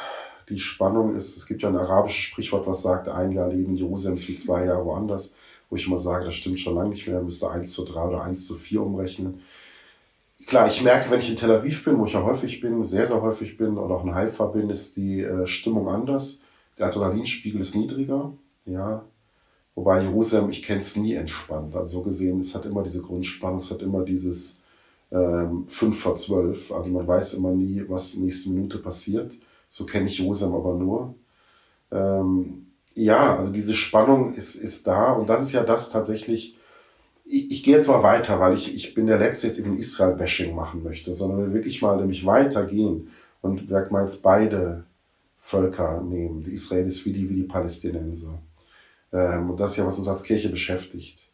Die Spannung ist, es gibt ja ein arabisches Sprichwort, was sagt, ein Jahr Leben ist wie zwei Jahre woanders, wo ich immer sage, das stimmt schon lange nicht mehr, müsste 1 zu 3 oder 1 zu 4 umrechnen. Klar, ich merke, wenn ich in Tel Aviv bin, wo ich ja häufig bin, sehr, sehr häufig bin, oder auch in Haifa bin, ist die äh, Stimmung anders. Der Adrenalinspiegel ist niedriger, ja. Wobei Jerusalem, ich kenne es nie entspannt. Also so gesehen, es hat immer diese Grundspannung, es hat immer dieses ähm, 5 vor 12. Also man weiß immer nie, was nächste Minute passiert. So kenne ich Jerusalem aber nur. Ähm, ja, also diese Spannung ist, ist da und das ist ja das tatsächlich, ich, ich gehe jetzt mal weiter, weil ich, ich bin der Letzte, jetzt eben Israel-Bashing machen möchte, sondern wirklich mal nämlich weitergehen und sag mal jetzt beide Völker nehmen, die Israelis wie die, wie die Palästinenser. Ähm, und das ist ja, was uns als Kirche beschäftigt.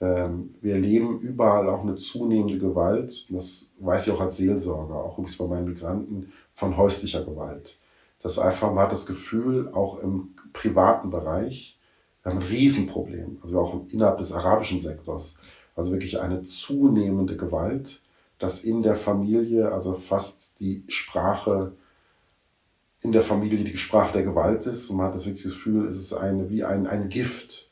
Ähm, wir erleben überall auch eine zunehmende Gewalt, das weiß ich auch als Seelsorger, auch übrigens bei meinen Migranten, von häuslicher Gewalt. Das einfach, man hat das Gefühl, auch im privaten Bereich, wir haben ein Riesenproblem, also auch innerhalb des arabischen Sektors, also wirklich eine zunehmende Gewalt, dass in der Familie, also fast die Sprache in der Familie die Sprache der Gewalt ist. Und man hat das wirklich das Gefühl, es ist eine, wie ein, ein Gift,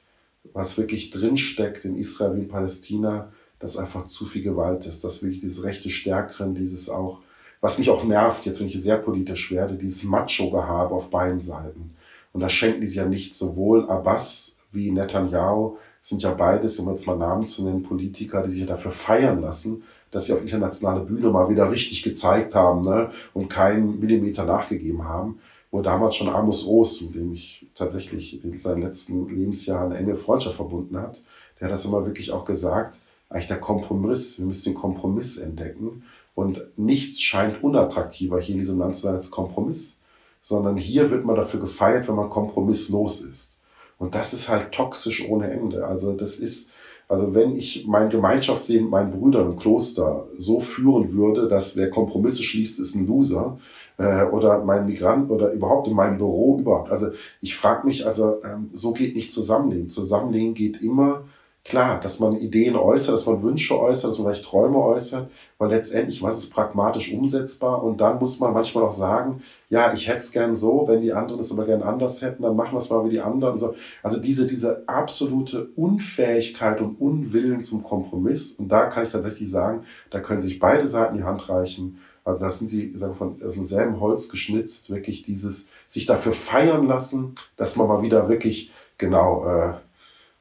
was wirklich drinsteckt in Israel Palästina, dass einfach zu viel Gewalt ist, dass wirklich dieses rechte Stärkeren, dieses auch, was mich auch nervt, jetzt wenn ich sehr politisch werde, dieses Macho-Gehabe auf beiden Seiten. Und da schenken die sich ja nicht sowohl Abbas wie Netanyahu, sind ja beides, um jetzt mal Namen zu nennen, Politiker, die sich dafür feiern lassen, dass sie auf internationale Bühne mal wieder richtig gezeigt haben ne? und keinen Millimeter nachgegeben haben. Wo damals schon Amos Oos, mit dem ich tatsächlich in seinen letzten Lebensjahren enge Freundschaft verbunden hat, der hat das immer wirklich auch gesagt, eigentlich der Kompromiss, wir müssen den Kompromiss entdecken. Und nichts scheint unattraktiver hier in diesem Land zu sein als Kompromiss, sondern hier wird man dafür gefeiert, wenn man kompromisslos ist. Und das ist halt toxisch ohne Ende. Also das ist, also wenn ich mein Gemeinschaftsleben mit meinen Brüdern im Kloster so führen würde, dass wer Kompromisse schließt, ist ein Loser, äh, oder mein Migrant oder überhaupt in meinem Büro überhaupt. Also ich frage mich, also ähm, so geht nicht Zusammenleben. Zusammenleben geht immer klar, dass man Ideen äußert, dass man Wünsche äußert, dass man vielleicht Träume äußert, weil letztendlich, was ist pragmatisch umsetzbar? Und dann muss man manchmal auch sagen, ja, ich hätte es gern so, wenn die anderen es aber gern anders hätten, dann machen wir es mal wie die anderen. So. Also diese, diese absolute Unfähigkeit und Unwillen zum Kompromiss. Und da kann ich tatsächlich sagen, da können sich beide Seiten die Hand reichen. Also das sind sie sagen von aus demselben Holz geschnitzt, wirklich dieses sich dafür feiern lassen, dass man mal wieder wirklich genau äh,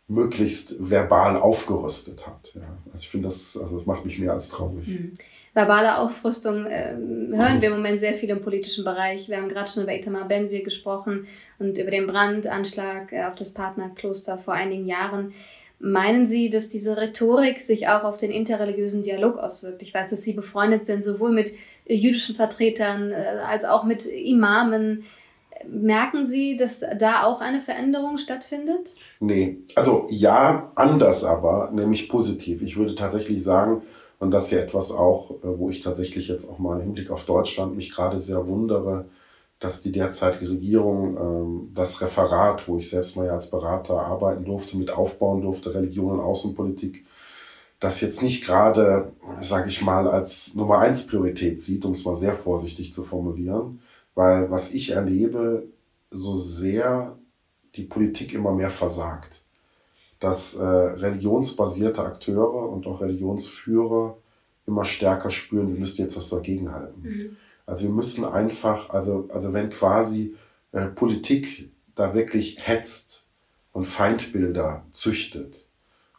möglichst verbal aufgerüstet hat. Ja. Also ich finde das, also das macht mich mehr als traurig. Mhm. Verbale Aufrüstung äh, hören wir im Moment sehr viel im politischen Bereich. Wir haben gerade schon über Itamar Benvir gesprochen und über den Brandanschlag äh, auf das Partnerkloster vor einigen Jahren. Meinen Sie, dass diese Rhetorik sich auch auf den interreligiösen Dialog auswirkt? Ich weiß, dass Sie befreundet sind, sowohl mit jüdischen Vertretern äh, als auch mit Imamen. Merken Sie, dass da auch eine Veränderung stattfindet? Nee, also ja, anders aber, nämlich positiv. Ich würde tatsächlich sagen, und das ist ja etwas auch, äh, wo ich tatsächlich jetzt auch mal im Hinblick auf Deutschland mich gerade sehr wundere, dass die derzeitige Regierung ähm, das Referat, wo ich selbst mal ja als Berater arbeiten durfte, mit aufbauen durfte, Religion und Außenpolitik, das jetzt nicht gerade, sage ich mal, als Nummer eins Priorität sieht, um es mal sehr vorsichtig zu formulieren, weil was ich erlebe, so sehr die Politik immer mehr versagt, dass äh, religionsbasierte Akteure und auch Religionsführer immer stärker spüren, wir müssen jetzt was dagegen halten. Mhm. Also wir müssen einfach, also, also wenn quasi äh, Politik da wirklich hetzt und Feindbilder züchtet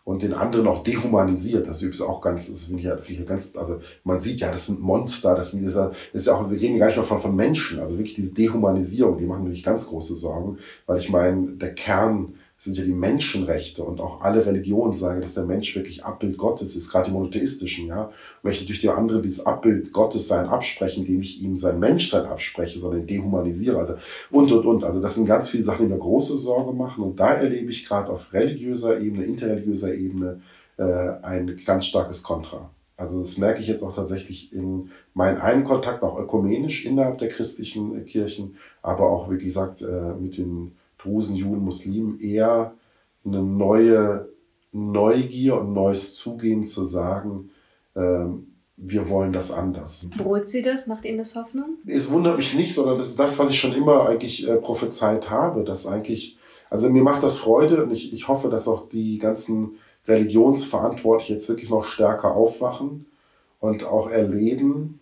und den anderen auch dehumanisiert. Das ist auch ganz, das finde ich, find ich ganz, also man sieht ja, das sind Monster, das sind dieser, das ist ja auch, wir reden gar nicht mehr von, von Menschen, also wirklich diese Dehumanisierung, die machen wirklich ganz große Sorgen, weil ich meine, der Kern sind ja die Menschenrechte und auch alle Religionen sagen, dass der Mensch wirklich Abbild Gottes ist, gerade die monotheistischen, ja. Möchte durch die anderen dieses Abbild Gottes sein absprechen, indem ich ihm sein Menschsein abspreche, sondern dehumanisiere, also und und und. Also das sind ganz viele Sachen, die mir große Sorge machen und da erlebe ich gerade auf religiöser Ebene, interreligiöser Ebene äh, ein ganz starkes Kontra. Also das merke ich jetzt auch tatsächlich in meinen einen Kontakt, auch ökumenisch innerhalb der christlichen Kirchen, aber auch, wie gesagt, äh, mit den Drusen, Juden, Muslimen eher eine neue Neugier und neues Zugehen zu sagen, ähm, wir wollen das anders. Beruhigt Sie das? Macht Ihnen das Hoffnung? Es wundert mich nicht, sondern das ist das, was ich schon immer eigentlich äh, prophezeit habe, dass eigentlich, also mir macht das Freude und ich, ich hoffe, dass auch die ganzen Religionsverantwortlichen jetzt wirklich noch stärker aufwachen und auch erleben,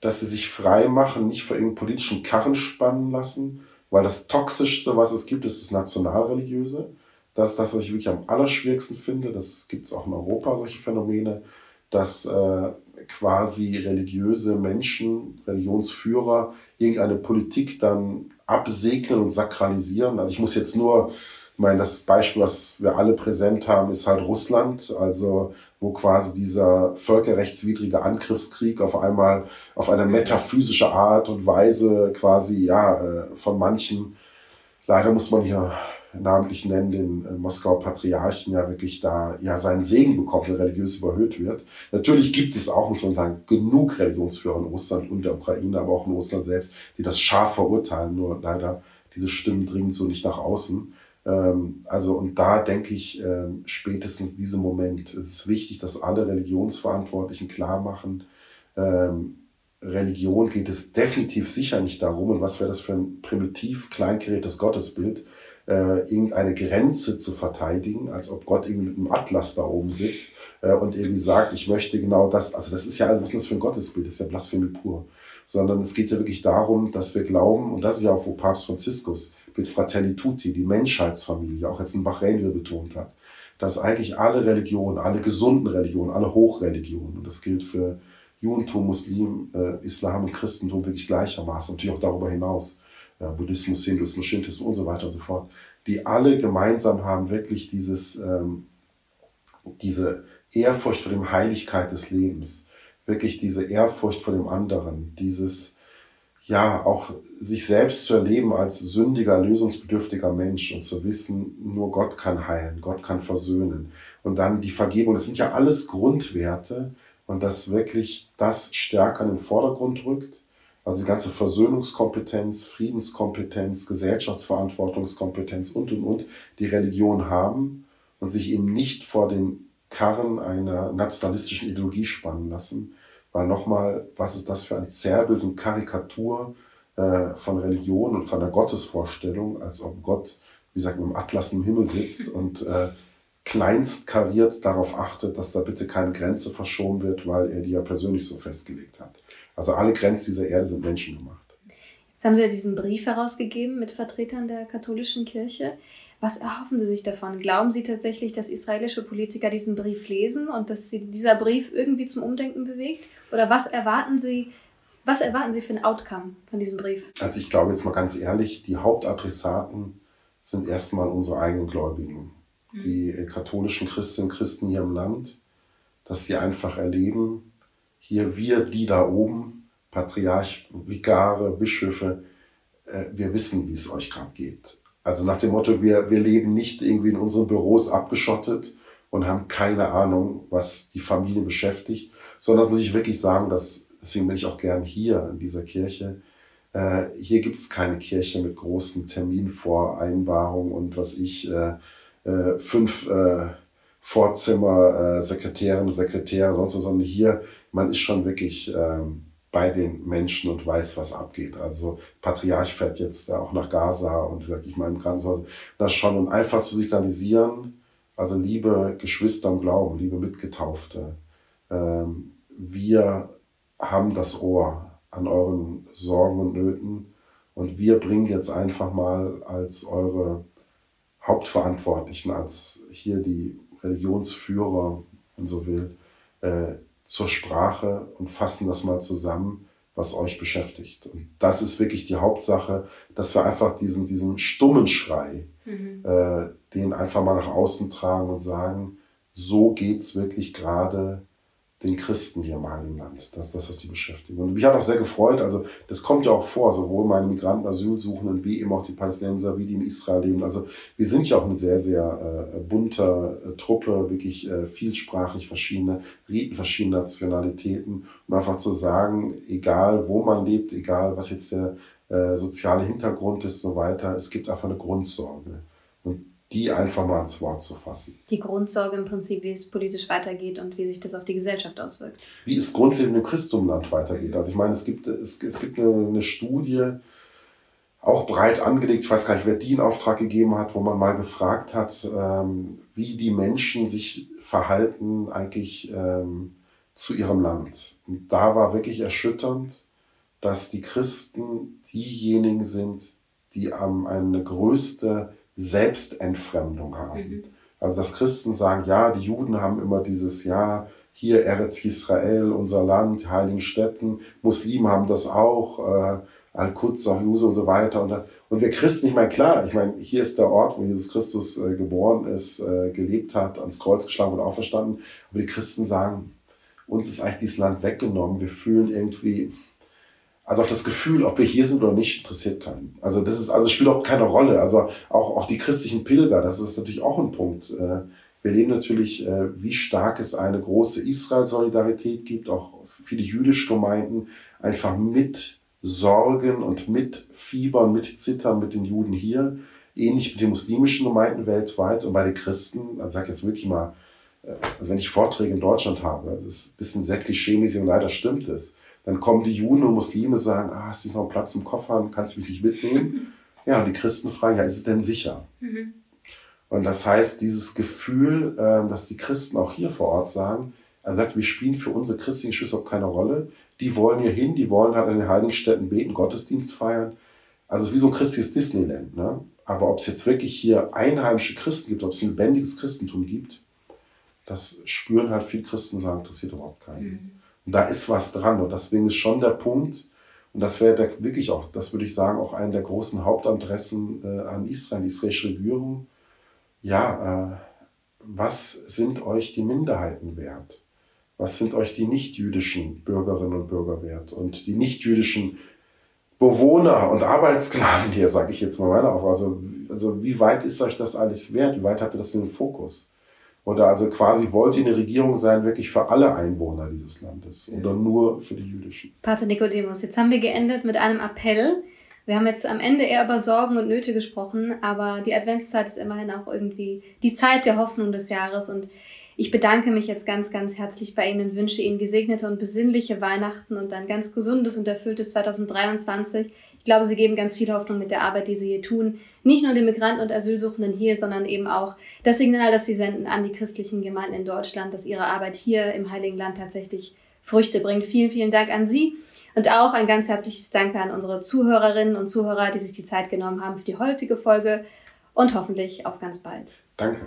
dass sie sich frei machen, nicht vor irgendeinen politischen Karren spannen lassen, weil das Toxischste, was es gibt, ist das Nationalreligiöse. Das ist das, was ich wirklich am allerschwierigsten finde. Das gibt es auch in Europa, solche Phänomene, dass äh, quasi religiöse Menschen, Religionsführer irgendeine Politik dann absegnen und sakralisieren. Also ich muss jetzt nur, ich meine, das Beispiel, was wir alle präsent haben, ist halt Russland. Also wo quasi dieser völkerrechtswidrige Angriffskrieg auf einmal auf eine metaphysische Art und Weise quasi, ja, äh, von manchen, leider muss man hier namentlich nennen, den äh, Moskauer Patriarchen ja wirklich da ja seinen Segen bekommt, der religiös überhöht wird. Natürlich gibt es auch, muss man sagen, genug Religionsführer in Russland und der Ukraine, aber auch in Russland selbst, die das scharf verurteilen, nur leider diese Stimmen dringen so nicht nach außen. Ähm, also, und da denke ich, ähm, spätestens in diesem Moment ist es wichtig, dass alle Religionsverantwortlichen klar machen, ähm, Religion geht es definitiv sicher nicht darum, und was wäre das für ein primitiv kleingerätes Gottesbild, äh, irgendeine Grenze zu verteidigen, als ob Gott irgendwie mit einem Atlas da oben sitzt äh, und irgendwie sagt, ich möchte genau das, also das ist ja, was ist das für ein Gottesbild, das ist ja Blasphemie pur. Sondern es geht ja wirklich darum, dass wir glauben, und das ist ja auch, wo Papst Franziskus mit Fratelli Tutti, die Menschheitsfamilie, auch jetzt in Bahrain wieder betont hat, dass eigentlich alle Religionen, alle gesunden Religionen, alle Hochreligionen, und das gilt für Judentum, Muslim, äh, Islam und Christentum wirklich gleichermaßen, natürlich auch darüber hinaus, äh, Buddhismus, Hinduismus, Shintoismus und so weiter und so fort, die alle gemeinsam haben wirklich dieses, ähm, diese Ehrfurcht vor dem Heiligkeit des Lebens, wirklich diese Ehrfurcht vor dem anderen, dieses ja, auch sich selbst zu erleben als sündiger, lösungsbedürftiger Mensch und zu wissen, nur Gott kann heilen, Gott kann versöhnen. Und dann die Vergebung, das sind ja alles Grundwerte und dass wirklich das stärker in den Vordergrund rückt. Also die ganze Versöhnungskompetenz, Friedenskompetenz, Gesellschaftsverantwortungskompetenz und, und, und, die Religion haben und sich eben nicht vor den Karren einer nationalistischen Ideologie spannen lassen, weil nochmal, was ist das für ein Zerrbild und Karikatur äh, von Religion und von der Gottesvorstellung, als ob Gott, wie sagt man, im Atlas im Himmel sitzt [laughs] und äh, kleinstkariert darauf achtet, dass da bitte keine Grenze verschoben wird, weil er die ja persönlich so festgelegt hat. Also alle Grenzen dieser Erde sind menschengemacht. Jetzt haben Sie ja diesen Brief herausgegeben mit Vertretern der katholischen Kirche. Was erhoffen Sie sich davon? Glauben Sie tatsächlich, dass israelische Politiker diesen Brief lesen und dass sie dieser Brief irgendwie zum Umdenken bewegt? Oder was erwarten Sie, was erwarten Sie für ein Outcome von diesem Brief? Also ich glaube jetzt mal ganz ehrlich, die Hauptadressaten sind erstmal unsere eigenen Gläubigen, mhm. die katholischen Christinnen und Christen hier im Land, dass sie einfach erleben, hier wir, die da oben, Patriarch, Vikare, Bischöfe, äh, wir wissen, wie es euch gerade geht. Also nach dem Motto, wir, wir leben nicht irgendwie in unseren Büros abgeschottet und haben keine Ahnung, was die Familie beschäftigt, sondern das muss ich wirklich sagen, dass, deswegen bin ich auch gern hier in dieser Kirche. Äh, hier gibt es keine Kirche mit großen Terminvoreinbarungen und was ich, äh, äh, fünf äh, Vorzimmer, äh, Sekretärinnen, Sekretäre, sonst was, sondern hier, man ist schon wirklich ähm, bei den Menschen und weiß, was abgeht. Also Patriarch fährt jetzt auch nach Gaza und wirklich mal im Krankenhaus. Das schon und einfach zu signalisieren, also liebe Geschwister im Glauben, liebe Mitgetaufte, ähm, wir haben das Ohr an euren Sorgen und Nöten und wir bringen jetzt einfach mal als eure Hauptverantwortlichen, als hier die Religionsführer, wenn so will, äh, zur Sprache und fassen das mal zusammen, was euch beschäftigt. Und das ist wirklich die Hauptsache, dass wir einfach diesen, diesen stummen Schrei, mhm. äh, den einfach mal nach außen tragen und sagen, so geht's wirklich gerade den Christen hier im Heiligen Land. Das ist das, was die beschäftigen. Und mich hat auch sehr gefreut, also das kommt ja auch vor, sowohl meine Migranten, Asylsuchenden, wie eben auch die Palästinenser, wie die in Israel leben. Also wir sind ja auch eine sehr, sehr äh, bunte äh, Truppe, wirklich äh, vielsprachig verschiedene Riten, verschiedene Nationalitäten. Um einfach zu sagen, egal wo man lebt, egal was jetzt der äh, soziale Hintergrund ist, so weiter, es gibt einfach eine Grundsorge. Und die einfach mal ins Wort zu fassen. Die Grundsorge im Prinzip, wie es politisch weitergeht und wie sich das auf die Gesellschaft auswirkt. Wie es grundsätzlich im Christentumland weitergeht. Also ich meine, es gibt, es, es gibt eine, eine Studie, auch breit angelegt, ich weiß gar nicht, wer die in Auftrag gegeben hat, wo man mal gefragt hat, ähm, wie die Menschen sich verhalten eigentlich ähm, zu ihrem Land. Und da war wirklich erschütternd, dass die Christen diejenigen sind, die am eine größte Selbstentfremdung haben. Mhm. Also dass Christen sagen, ja, die Juden haben immer dieses, ja, hier Eretz Israel, unser Land, heiligen Städten, Muslime haben das auch, äh, Al-Quds, Juse und so weiter. Und, und wir Christen, ich meine, klar, ich meine, hier ist der Ort, wo Jesus Christus äh, geboren ist, äh, gelebt hat, ans Kreuz geschlagen und auferstanden. Aber die Christen sagen, uns ist eigentlich dieses Land weggenommen. Wir fühlen irgendwie, also auch das Gefühl, ob wir hier sind oder nicht, interessiert keinen. Also das ist, also spielt auch keine Rolle. Also auch, auch die christlichen Pilger, das ist natürlich auch ein Punkt. Äh, wir erleben natürlich, äh, wie stark es eine große Israel-Solidarität gibt, auch viele jüdische Gemeinden einfach mit Sorgen und mit Fiebern, mit Zittern mit den Juden hier, ähnlich mit den muslimischen Gemeinden weltweit und bei den Christen, also sag jetzt wirklich mal, äh, also wenn ich Vorträge in Deutschland habe, das ist ein bisschen sehr klischee-mäßig und leider stimmt es, dann kommen die Juden und Muslime sagen, ah, hast du nicht noch einen Platz im Koffer, kannst du mich nicht mitnehmen? Ja, und die Christen fragen, ja, ist es denn sicher? Mhm. Und das heißt, dieses Gefühl, ähm, dass die Christen auch hier vor Ort sagen, er sagt, wir spielen für unsere christlichen Geschwister keine Rolle. Die wollen hier hin, die wollen halt in den heiligen Städten beten, Gottesdienst feiern. Also wie so ein christliches Disneyland. Ne? Aber ob es jetzt wirklich hier einheimische Christen gibt, ob es ein lebendiges Christentum gibt, das spüren halt viele Christen sagen, interessiert überhaupt keinen. Mhm. Und da ist was dran. Und deswegen ist schon der Punkt, und das wäre wirklich auch, das würde ich sagen, auch einer der großen Hauptadressen äh, an Israel, die israelische Regierung. Ja, äh, was sind euch die Minderheiten wert? Was sind euch die nichtjüdischen Bürgerinnen und Bürger wert? Und die nichtjüdischen Bewohner und Arbeitssklaven hier, sage ich jetzt mal weiter auf. Also, also wie weit ist euch das alles wert? Wie weit habt ihr das in den Fokus? Oder also quasi wollte eine Regierung sein, wirklich für alle Einwohner dieses Landes oder nur für die jüdischen. Pater Nikodemus, jetzt haben wir geendet mit einem Appell. Wir haben jetzt am Ende eher über Sorgen und Nöte gesprochen, aber die Adventszeit ist immerhin auch irgendwie die Zeit der Hoffnung des Jahres und ich bedanke mich jetzt ganz, ganz herzlich bei Ihnen, wünsche Ihnen gesegnete und besinnliche Weihnachten und ein ganz gesundes und erfülltes 2023. Ich glaube, Sie geben ganz viel Hoffnung mit der Arbeit, die Sie hier tun. Nicht nur den Migranten und Asylsuchenden hier, sondern eben auch das Signal, das Sie senden an die christlichen Gemeinden in Deutschland, dass Ihre Arbeit hier im Heiligen Land tatsächlich Früchte bringt. Vielen, vielen Dank an Sie und auch ein ganz herzliches Danke an unsere Zuhörerinnen und Zuhörer, die sich die Zeit genommen haben für die heutige Folge und hoffentlich auf ganz bald. Danke.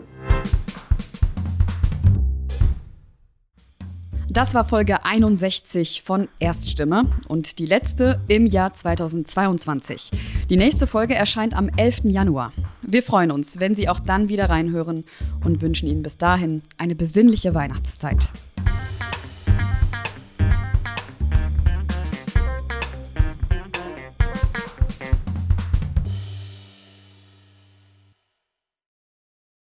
Das war Folge 61 von Erststimme und die letzte im Jahr 2022. Die nächste Folge erscheint am 11. Januar. Wir freuen uns, wenn Sie auch dann wieder reinhören und wünschen Ihnen bis dahin eine besinnliche Weihnachtszeit.